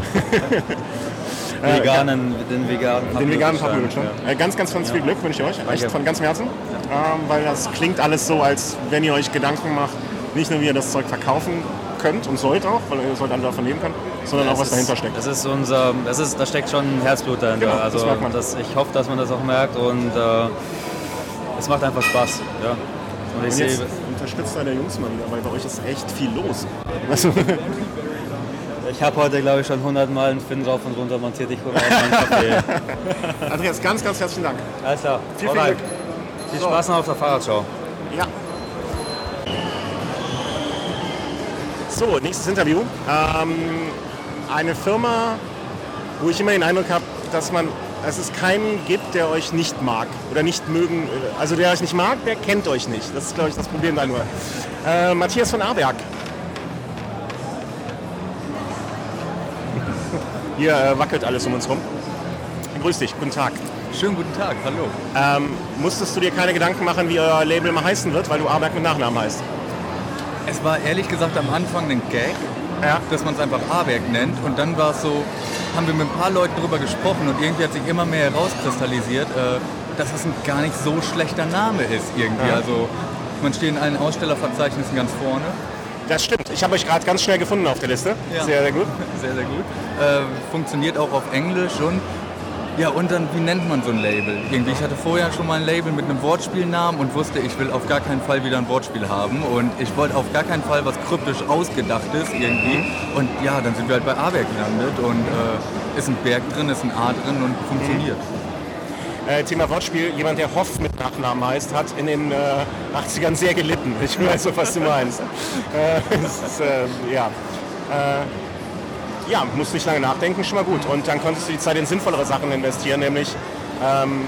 veganen, den veganen Den veganen Pappmöbelstand. Ja. Äh, ganz, ganz, ganz viel Glück wünsche ich euch. Echt von ganzem Herzen. Ähm, weil das klingt alles so, als wenn ihr euch Gedanken macht, nicht nur wie ihr das Zeug verkaufen könnt und sollt auch, weil ihr sollt dann davon leben können, sondern auch was ist, dahinter steckt. Das ist unser, das ist, da steckt schon Herzblut dahinter. Genau, also das das, ich hoffe, dass man das auch merkt und äh, es macht einfach Spaß. Ja. Und, jetzt unterstützt deine Jungs mal wieder, weil bei euch ist echt viel los. Also ich habe heute, glaube ich, schon 100 Mal einen Finn drauf und runter montiert. Ich hole meinen Kaffee. Andreas, ganz, ganz herzlichen Dank. Alles klar. Viel, viel Glück. Viel Spaß noch auf der Fahrradschau. Ja. So, nächstes Interview. Ähm, eine Firma, wo ich immer den Eindruck habe, dass man, dass es keinen gibt, der euch nicht mag oder nicht mögen. Also der euch nicht mag, der kennt euch nicht. Das ist, glaube ich, das Problem da nur. Äh, Matthias von Aberg. Hier äh, wackelt alles um uns rum. Grüß dich, guten Tag. Schönen guten Tag, hallo. Ähm, musstest du dir keine Gedanken machen, wie euer Label mal heißen wird, weil du Aberg mit Nachnamen heißt? Es war ehrlich gesagt am Anfang ein Gag, ja. dass man es einfach Aberg nennt. Und dann war es so, haben wir mit ein paar Leuten darüber gesprochen und irgendwie hat sich immer mehr herauskristallisiert, äh, dass es ein gar nicht so schlechter Name ist irgendwie. Ja. Also man steht in allen Ausstellerverzeichnissen ganz vorne. Das stimmt. Ich habe euch gerade ganz schnell gefunden auf der Liste. Ja. Sehr, sehr gut. Sehr, sehr gut. Äh, funktioniert auch auf Englisch und ja, und dann, wie nennt man so ein Label? Irgendwie, ich hatte vorher schon mal ein Label mit einem Wortspielnamen und wusste, ich will auf gar keinen Fall wieder ein Wortspiel haben. Und ich wollte auf gar keinen Fall was kryptisch ausgedachtes irgendwie. Und ja, dann sind wir halt bei A-Werk gelandet und äh, ist ein Berg drin, ist ein A drin und funktioniert. Äh, Thema Wortspiel, jemand, der Hoff mit Nachnamen heißt, hat in den äh, 80ern sehr gelitten. Ich weiß so, was du meinst. Äh, ist, äh, ja. Ja, musst nicht lange nachdenken, schon mal gut. Und dann konntest du die Zeit in sinnvollere Sachen investieren, nämlich ähm,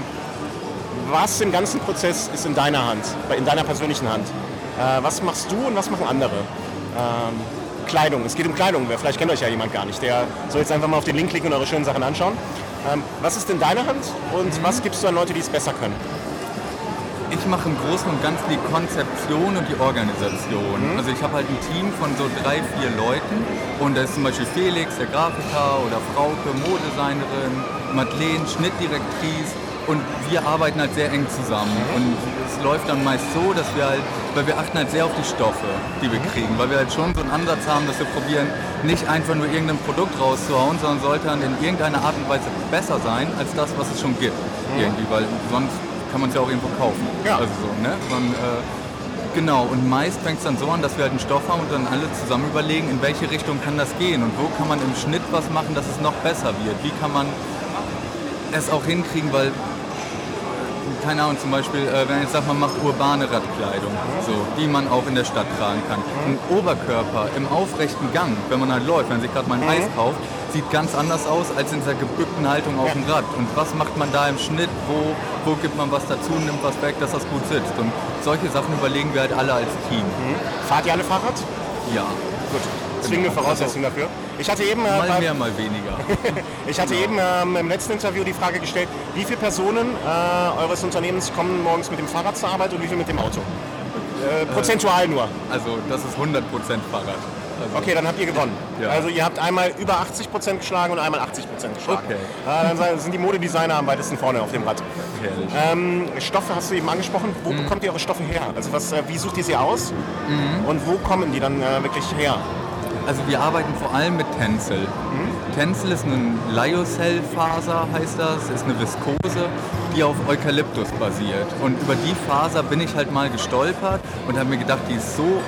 was im ganzen Prozess ist in deiner Hand, in deiner persönlichen Hand. Äh, was machst du und was machen andere? Ähm, Kleidung, es geht um Kleidung. Vielleicht kennt euch ja jemand gar nicht. Der soll jetzt einfach mal auf den Link klicken und eure schönen Sachen anschauen. Ähm, was ist in deiner Hand und was gibst du an Leute, die es besser können? Ich mache im Großen und Ganzen die Konzeption und die Organisation. Mhm. Also ich habe halt ein Team von so drei, vier Leuten und da ist zum Beispiel Felix, der Grafiker oder Frauke, Modedesignerin, Madeleine, Schnittdirektrice und wir arbeiten halt sehr eng zusammen. Mhm. Und es läuft dann meist so, dass wir halt, weil wir achten halt sehr auf die Stoffe, die wir mhm. kriegen, weil wir halt schon so einen Ansatz haben, dass wir probieren, nicht einfach nur irgendein Produkt rauszuhauen, sondern sollte dann in irgendeiner Art und Weise besser sein als das, was es schon gibt. Mhm. Irgendwie, weil sonst kann man es ja auch irgendwo kaufen. Ja. Also so, ne? Man, äh, genau, und meist fängt es dann so an, dass wir halt einen Stoff haben und dann alle zusammen überlegen, in welche Richtung kann das gehen und wo kann man im Schnitt was machen, dass es noch besser wird. Wie kann man es auch hinkriegen, weil keine Ahnung, zum Beispiel, äh, wenn ich sage, man macht urbane Radkleidung, so, die man auch in der Stadt tragen kann. Ein Oberkörper im aufrechten Gang, wenn man halt läuft, wenn man sich gerade mal ein Eis kauft, sieht ganz anders aus als in dieser gebückten Haltung auf dem Rad. Und was macht man da im Schnitt? Wo, wo gibt man was dazu, nimmt was weg, dass das gut sitzt? Und solche Sachen überlegen wir halt alle als Team. Mhm. Fahrt ihr alle Fahrrad? Ja. Gut. Zwingende Voraussetzung dafür. Ich hatte eben, äh, mal mehr, mal weniger. ich hatte genau. eben ähm, im letzten Interview die Frage gestellt, wie viele Personen äh, eures Unternehmens kommen morgens mit dem Fahrrad zur Arbeit und wie viele mit dem Auto? Äh, prozentual nur. Also das ist 100% Fahrrad. Also okay, dann habt ihr gewonnen. Ja. Also ihr habt einmal über 80 Prozent geschlagen und einmal 80 Prozent geschlagen. Okay. Äh, dann sind die Modedesigner am weitesten vorne auf dem Rad. Ähm, Stoffe hast du eben angesprochen. Wo mhm. bekommt ihr eure Stoffe her? Also was, äh, wie sucht ihr sie aus? Mhm. Und wo kommen die dann äh, wirklich her? Also wir arbeiten vor allem mit Tencel. Mhm. Tencel ist ein Lyocell-Faser, heißt das, ist eine Viskose, die auf Eukalyptus basiert. Und über die Faser bin ich halt mal gestolpert und habe mir gedacht, die ist so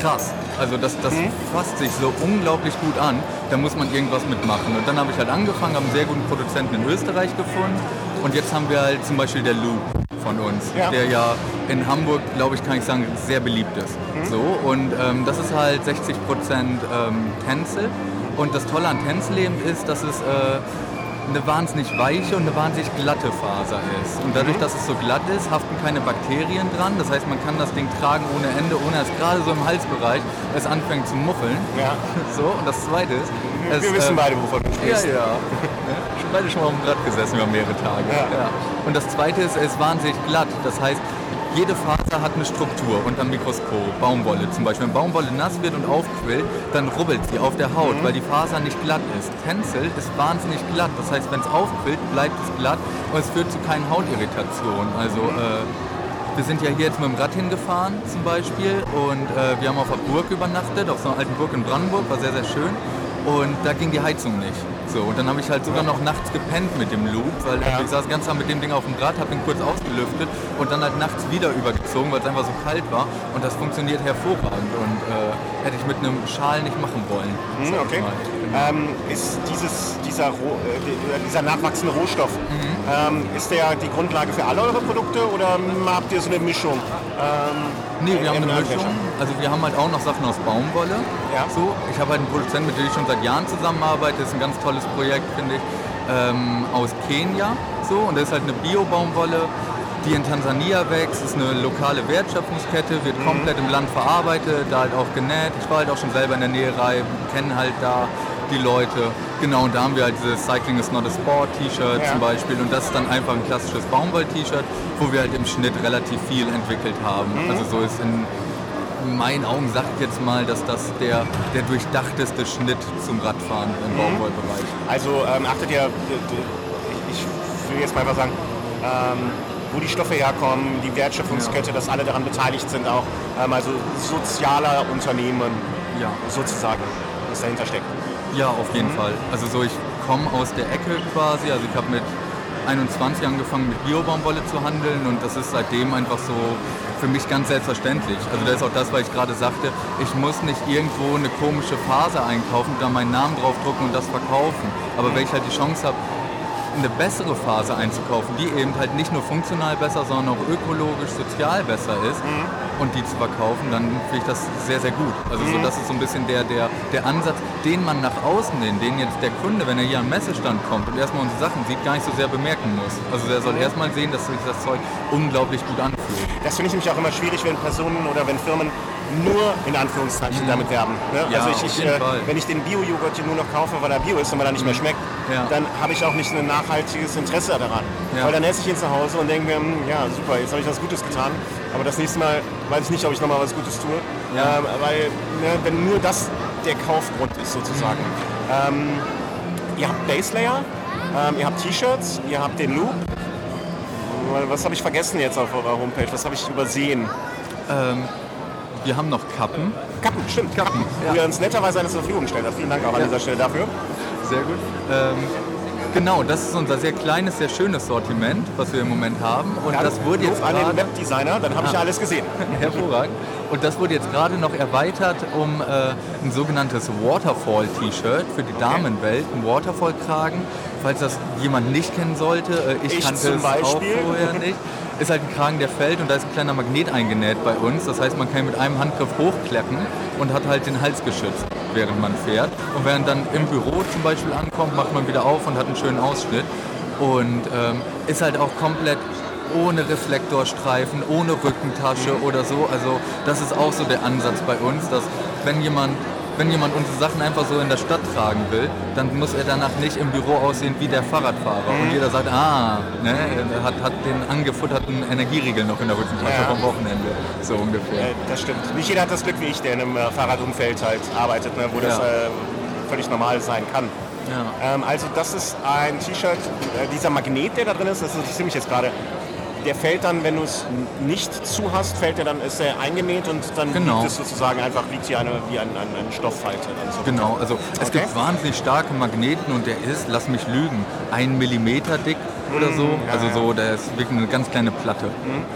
krass. Also das, das mhm. fasst sich so unglaublich gut an. Da muss man irgendwas mitmachen. Und dann habe ich halt angefangen, habe einen sehr guten Produzenten in Österreich gefunden. Und jetzt haben wir halt zum Beispiel der Loop von uns, ja. der ja in Hamburg, glaube ich, kann ich sagen, sehr beliebt ist. Mhm. So, und ähm, das ist halt 60 Prozent ähm, Tänzel. Und das Tolle an Tänzleben ist, dass es äh, eine wahnsinnig weiche und eine wahnsinnig glatte Faser ist. Und dadurch, dass es so glatt ist, haften keine Bakterien dran. Das heißt, man kann das Ding tragen ohne Ende, ohne dass gerade so im Halsbereich es anfängt zu muffeln. Ja. So, und das zweite ist. Wir es, wissen ähm, beide, wovon du ja, sprichst. ja. Schon beide schon mal auf dem Rad gesessen über mehrere Tage. Ja. Und das zweite ist, er ist wahnsinnig glatt. Das heißt, jede Faser hat eine Struktur unter dem Mikroskop. Baumwolle zum Beispiel. Wenn Baumwolle nass wird und aufquillt, dann rubbelt sie auf der Haut, weil die Faser nicht glatt ist. Tencel ist wahnsinnig glatt. Das heißt, wenn es aufquillt, bleibt es glatt und es führt zu keinen Hautirritationen. Also äh, wir sind ja hier jetzt mit dem Rad hingefahren zum Beispiel und äh, wir haben auf der Burg übernachtet, auf so einer alten Burg in Brandenburg, war sehr, sehr schön. Und da ging die Heizung nicht. So, und dann habe ich halt sogar noch nachts gepennt mit dem Loop, weil Ja. ich saß ganz Tag mit dem Ding auf dem Rad, habe ihn kurz ausgelüftet und dann halt nachts wieder übergezogen, weil es einfach so kalt war. Und das funktioniert hervorragend und äh, hätte ich mit einem Schal nicht machen wollen. Hm, ich okay. mal. Ähm, ist dieses, dieser, äh, die- dieser nachwachsende Rohstoff, ähm, ist der die Grundlage für alle eure Produkte oder habt ihr so eine Mischung? Ähm, Nee, wir haben eine Mischung. Also wir haben halt auch noch Sachen aus Baumwolle. Ja. So, ich habe halt einen Produzenten, mit dem ich schon seit Jahren zusammenarbeite. Das ist ein ganz tolles Projekt, finde ich. Ähm, aus Kenia. So, und das ist halt eine Bio-Baumwolle, die in Tansania wächst. Ist eine lokale Wertschöpfungskette, wird Mhm. komplett im Land verarbeitet, da halt auch genäht. Ich war halt auch schon selber in der Näherei, kenne halt da die Leute. Genau, und da haben wir halt dieses Cycling is not a Sport T-Shirt Ja. zum Beispiel. Und das ist dann einfach ein klassisches Baumwoll-T-Shirt, wo wir halt im Schnitt relativ viel entwickelt haben. Mhm. Also so ist in meinen Augen, sag ich jetzt mal, dass das der, der durchdachteste Schnitt zum Radfahren Mhm. im Baumwollbereich. Also ähm, achtet ihr, ich, will jetzt mal einfach sagen, ähm, wo die Stoffe herkommen, die Wertschöpfungskette, dass alle daran beteiligt sind auch. Ähm, also sozialer Unternehmen Ja. sozusagen, was dahinter steckt. Ja, auf jeden Fall. Also so, ich komme aus der Ecke quasi. Also ich habe mit 21 angefangen mit Bio-Baumwolle zu handeln und das ist seitdem einfach so für mich ganz selbstverständlich. Also das ist auch das, was ich gerade sagte. Ich muss nicht irgendwo eine komische Faser einkaufen, da meinen Namen draufdrucken und das verkaufen. Aber wenn ich halt die Chance habe, eine bessere Phase einzukaufen, die eben halt nicht nur funktional besser, sondern auch ökologisch, sozial besser ist und die zu verkaufen, dann finde ich das sehr, sehr gut. Also so, das ist so ein bisschen der, der, der Ansatz, den man nach außen hin, den jetzt der Kunde, wenn er hier am Messestand kommt und erstmal unsere Sachen sieht, gar nicht so sehr bemerken muss. Also der soll erstmal sehen, dass sich das Zeug unglaublich gut anfühlt. Das finde ich nämlich auch immer schwierig, wenn Personen oder wenn Firmen nur in Anführungszeichen damit werben. Ne? Mhm. Ja, also ich, ich, äh, wenn ich den Bio-Joghurt hier nur noch kaufe, weil er Bio ist und weil er nicht mehr schmeckt, Ja. dann habe ich auch nicht ein nachhaltiges Interesse daran. Ja. Weil dann esse ich ihn zu Hause und denke mir, hm, ja super, jetzt habe ich was Gutes getan, aber das nächste Mal weiß ich nicht, ob ich nochmal was Gutes tue. Ähm, weil ne, wenn nur das der Kaufgrund ist sozusagen. Ähm, ihr habt Base Layer, ähm, ihr habt T-Shirts, ihr habt den Loop. Was habe ich vergessen jetzt auf eurer Homepage? Was habe ich übersehen? Wir haben noch Kappen. Kappen, stimmt, Kappen. ja. Ihr uns netterweise alles zur Verfügung stellt. Vielen Dank auch an Ja. dieser Stelle dafür. Sehr gut. Ähm, genau, das ist unser sehr kleines, sehr schönes Sortiment, was wir im Moment haben. Und das wurde jetzt an den. Webdesigner, dann habe ich Ah. ja alles gesehen. Hervorragend. Und das wurde jetzt gerade noch erweitert um äh, ein sogenanntes Waterfall-T-Shirt für die Damenwelt, ein Waterfall-Kragen. Falls das jemand nicht kennen sollte, äh, ich, Ich kannte zum es auch Beispiel. vorher nicht. Ist halt ein Kragen, der fällt und da ist ein kleiner Magnet eingenäht bei uns. Das heißt, man kann ihn mit einem Handgriff hochkleppen und hat halt den Hals geschützt, während man fährt. Und während dann im Büro zum Beispiel ankommt, macht man wieder auf und hat einen schönen Ausschnitt. Und ähm, ist halt auch komplett ohne Reflektorstreifen, ohne Rückentasche oder so. Also das ist auch so der Ansatz bei uns, dass wenn jemand, wenn jemand unsere Sachen einfach so in der Stadt tragen will, dann muss er danach nicht im Büro aussehen wie der Fahrradfahrer. Und jeder sagt, ah, ne, er hat, hat den angefutterten Energieriegel noch in der Rückentasche Ja. vom Wochenende. So ungefähr. Äh, das stimmt. Nicht jeder hat das Glück wie ich, der in einem äh, Fahrradumfeld halt arbeitet, ne, wo das Ja. äh, völlig normal sein kann. Ja. Ähm, also das ist ein T-Shirt, äh, dieser Magnet, der da drin ist, das interessiert mich jetzt gerade. Der fällt dann, wenn du es nicht zu hast, fällt der dann, ist er eingenäht und dann Genau. liegt es sozusagen einfach, liegt hier eine, wie ein, ein, ein Stofffalte. So. Genau, also es Okay. gibt wahnsinnig starke Magneten und der ist, lass mich lügen, ein Millimeter dick oder so. ja, also so, der ist wirklich eine ganz kleine Platte.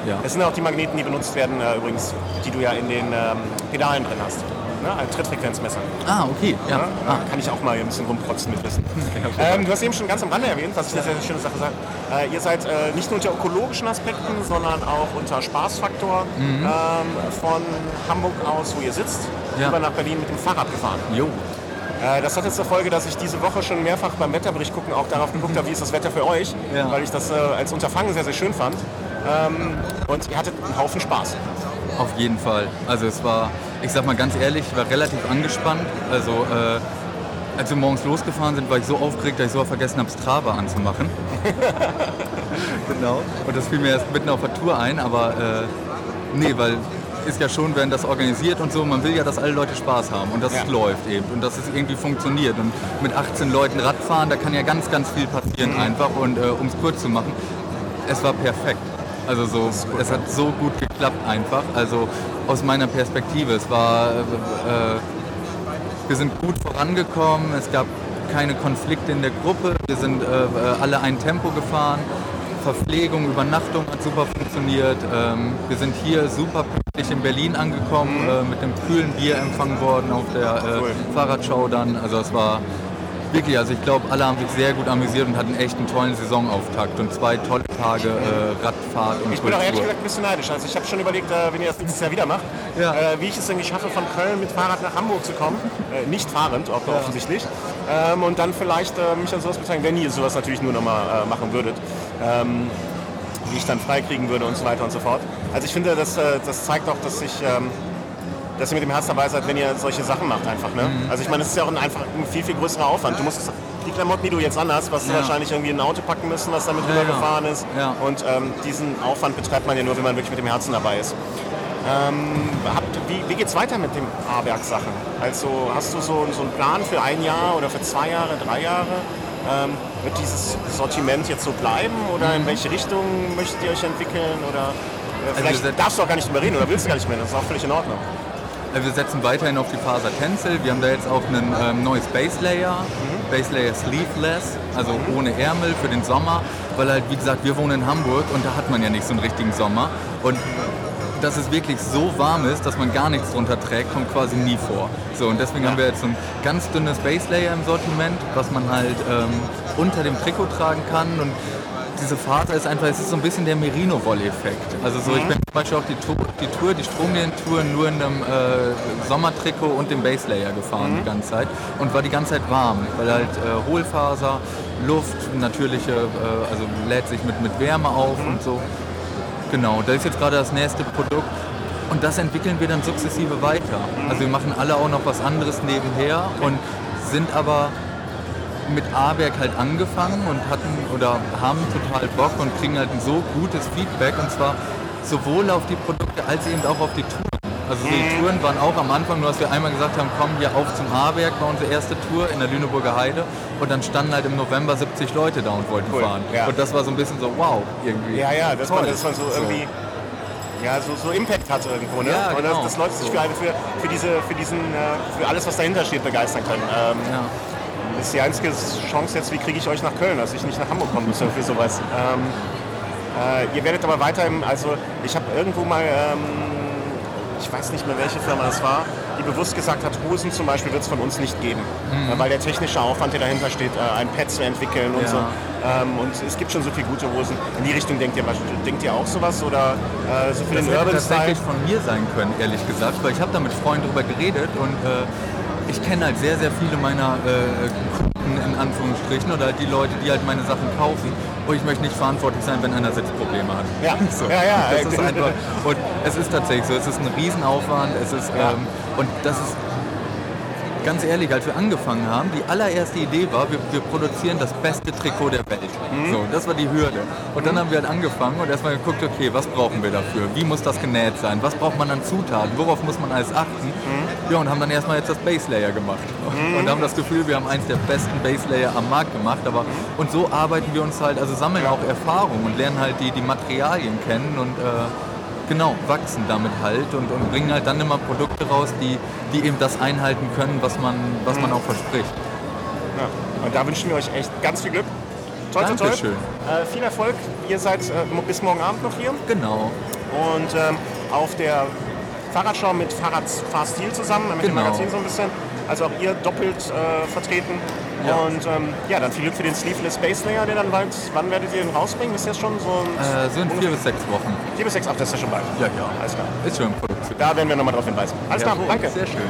Ja. Das sind auch die Magneten, die benutzt werden äh, übrigens, die du ja in den ähm, Pedalen drin hast. Ne? Ein Trittfrequenzmesser. Ah, okay. Ja. Ja, Ah. Kann ich auch mal ein bisschen rumprotzen mit Wissen. ähm, du hast eben schon ganz am Rande erwähnt, was ich eine sehr, sehr schöne Sache sage. Äh, ihr seid äh, nicht nur unter ökologischen Aspekten, sondern auch unter Spaßfaktor ähm, von Hamburg aus, wo ihr sitzt, Ja. rüber nach Berlin mit dem Fahrrad gefahren. Jo. Äh, das hat jetzt zur Folge, dass ich diese Woche schon mehrfach beim Wetterbericht gucken auch darauf geguckt habe, wie ist das Wetter für euch, Ja. weil ich das äh, als Unterfangen sehr, sehr schön fand. Ähm, und ihr hattet einen Haufen Spaß. Auf jeden Fall. Also es war, ich sag mal ganz ehrlich, ich war relativ angespannt. Also äh, als wir morgens losgefahren sind, war ich so aufgeregt, dass ich sogar vergessen habe, Strava anzumachen. genau. Und das fiel mir erst mitten auf der Tour ein, aber äh, nee, weil ist ja schon, wenn das organisiert und so, man will ja, dass alle Leute Spaß haben und dass Ja. es läuft eben und dass es irgendwie funktioniert. Und mit 18 Leuten Radfahren, da kann ja ganz, ganz viel passieren Mhm. einfach. Und äh, um es kurz zu machen, es war perfekt. Also so, es hat so gut geklappt einfach. Also aus meiner Perspektive, es war, äh, äh, wir sind gut vorangekommen, es gab keine Konflikte in der Gruppe, wir sind äh, äh, alle ein Tempo gefahren. Verpflegung, Übernachtung hat super funktioniert. Ähm, wir sind hier super pünktlich in Berlin angekommen, äh, mit dem kühlen Bier empfangen worden auf der äh, Cool. Fahrradschau dann. Also es war wirklich, also ich glaube, alle haben sich sehr gut amüsiert und hatten echt einen tollen Saisonauftakt und zwei tolle Tage äh, Radfahrt und Ich bin auch ehrlich Kultur. gesagt ein bisschen neidisch. Also ich habe schon überlegt, äh, wenn ihr das nächstes Jahr wieder macht, Ja. äh, wie ich es irgendwie schaffe, von Köln mit Fahrrad nach Hamburg zu kommen. Äh, nicht fahrend, auch offensichtlich. Ähm, und dann vielleicht äh, mich an sowas beteiligen, wenn ihr sowas natürlich nur nochmal äh, machen würdet. Ähm, wie ich dann freikriegen würde und so weiter und so fort. Also ich finde, das, äh, das zeigt auch, dass ich... Ähm, dass ihr mit dem Herz dabei seid, wenn ihr solche Sachen macht einfach. Ne? Mhm. Also ich meine, es ist ja auch ein, einfach ein viel, viel größerer Aufwand. Du musst die Klamotten, die du jetzt anhast, was du Ja. wahrscheinlich irgendwie in ein Auto packen müssen, was damit Ja, rübergefahren ist. Ja. Und ähm, diesen Aufwand betreibt man ja nur, wenn man wirklich mit dem Herzen dabei ist. Ähm, habt, wie wie geht es weiter mit den A-Werk-Sachen? Also hast du so, so einen Plan für ein Jahr oder für zwei Jahre, drei Jahre? Ähm, wird dieses Sortiment jetzt so bleiben oder in welche Richtung möchtet ihr euch entwickeln? Oder äh, vielleicht wir- darfst du auch gar nicht drüber reden oder willst du gar nicht mehr, das ist auch völlig in Ordnung. Äh, Wir setzen weiterhin auf die Faser Tencel. Wir haben da jetzt auch ein ähm, neues Base Layer. Base Layer Sleeveless, also ohne Ärmel für den Sommer. Weil halt, wie gesagt, wir wohnen in Hamburg und da hat man ja nicht so einen richtigen Sommer. Und dass es wirklich so warm ist, dass man gar nichts drunter trägt, kommt quasi nie vor. So, und deswegen haben wir jetzt so ein ganz dünnes Base Layer im Sortiment, was man halt ähm, unter dem Trikot tragen kann. Und diese Faser ist einfach, es ist so ein bisschen der Merino-Woll-Effekt. Also so, ich bin zum Beispiel auch die Tour, die, Tour, die Stromlinientour nur in einem äh, Sommertrikot und dem Base Layer gefahren die ganze Zeit und war die ganze Zeit warm, weil halt äh, Hohlfaser, Luft, natürliche, äh, also lädt sich mit, mit Wärme auf und so. Genau, da ist jetzt gerade das nächste Produkt und das entwickeln wir dann sukzessive weiter. Also wir machen alle auch noch was anderes nebenher und sind aber mit A-Werk halt angefangen und hatten oder haben total Bock und kriegen halt ein so gutes Feedback und zwar sowohl auf die Produkte als eben auch auf die Touren. Also die Touren waren auch am Anfang, nur dass wir einmal gesagt haben, komm hier auf zum A-Werk, war unsere erste Tour in der Lüneburger Heide und dann standen halt im November 70 Leute da und wollten Cool, fahren. ja. Und das war so ein bisschen so, wow, irgendwie. Ja, ja, dass man, Toll. dass man so irgendwie ja, so, so Impact hat irgendwo, ne? Ja, Und genau. dass, dass Leute sich für, für, für, diese, für, diesen, äh, für alles, was dahinter steht, begeistern können. Ähm, Ja. Das ist die einzige Chance jetzt, wie kriege ich euch nach Köln, dass ich nicht nach Hamburg kommen muss für sowas. Ähm, äh, ihr werdet aber weiter, im, also ich habe irgendwo mal, ähm, ich weiß nicht mehr welche Firma es war, die bewusst gesagt hat, Hosen zum Beispiel wird es von uns nicht geben, Mhm. äh, weil der technische Aufwand, der dahinter steht, äh, ein Pad zu entwickeln und Ja. so. Ähm, und es gibt schon so viele gute Hosen. In die Richtung denkt ihr, denkt ihr auch sowas oder äh, so für Das hätte Urban Style? tatsächlich von mir sein können, ehrlich gesagt, weil ich habe da mit Freunden drüber geredet und äh, ich kenne halt sehr, sehr viele meiner äh, Kunden in Anführungsstrichen oder halt die Leute, die halt meine Sachen kaufen und ich möchte nicht verantwortlich sein, wenn einer Sitzprobleme hat. Ja, so. ja, ja. Das ist einfach, und es ist tatsächlich so, es ist ein Riesenaufwand, es ist, ähm, und das ist ganz ehrlich, als wir angefangen haben, die allererste Idee war, wir, wir produzieren das beste Trikot der Welt. Mhm. So, das war die Hürde. Und dann haben wir halt angefangen und erstmal geguckt, okay, was brauchen wir dafür? Wie muss das genäht sein? Was braucht man an Zutaten? Worauf muss man alles achten? Mhm. Ja, und haben dann erstmal jetzt das Base Layer gemacht. Und haben das Gefühl, wir haben eins der besten Base Layer am Markt gemacht. Aber, und so arbeiten wir uns halt, also sammeln auch Erfahrung und lernen halt die, die Materialien kennen und äh, Genau, wachsen damit halt und, und bringen halt dann immer Produkte raus, die, die eben das einhalten können, was man, was man auch verspricht. Ja. Und da wünschen wir euch echt ganz viel Glück. Toi, toi, toi. Äh, viel Erfolg. Ihr seid äh, bis morgen Abend noch hier. Genau. Und ähm, auf der Fahrradschau mit Fahrradfahrstil zusammen, mit dem Genau. Magazin so ein bisschen. Also auch ihr doppelt äh, vertreten. Ja. Und ähm, ja, dann viel Glück für den Sleeveless Space Layer, der dann bald, wann werdet ihr den rausbringen? Ist das schon so ein Äh, sind vier bis sechs Wochen. vier bis sechs, ach, das ist ja schon bald. Ja, ja. Alles klar. Ist schon in Produktion. Da werden wir nochmal drauf hinweisen. Alles klar, Jawohl, danke. Sehr schön.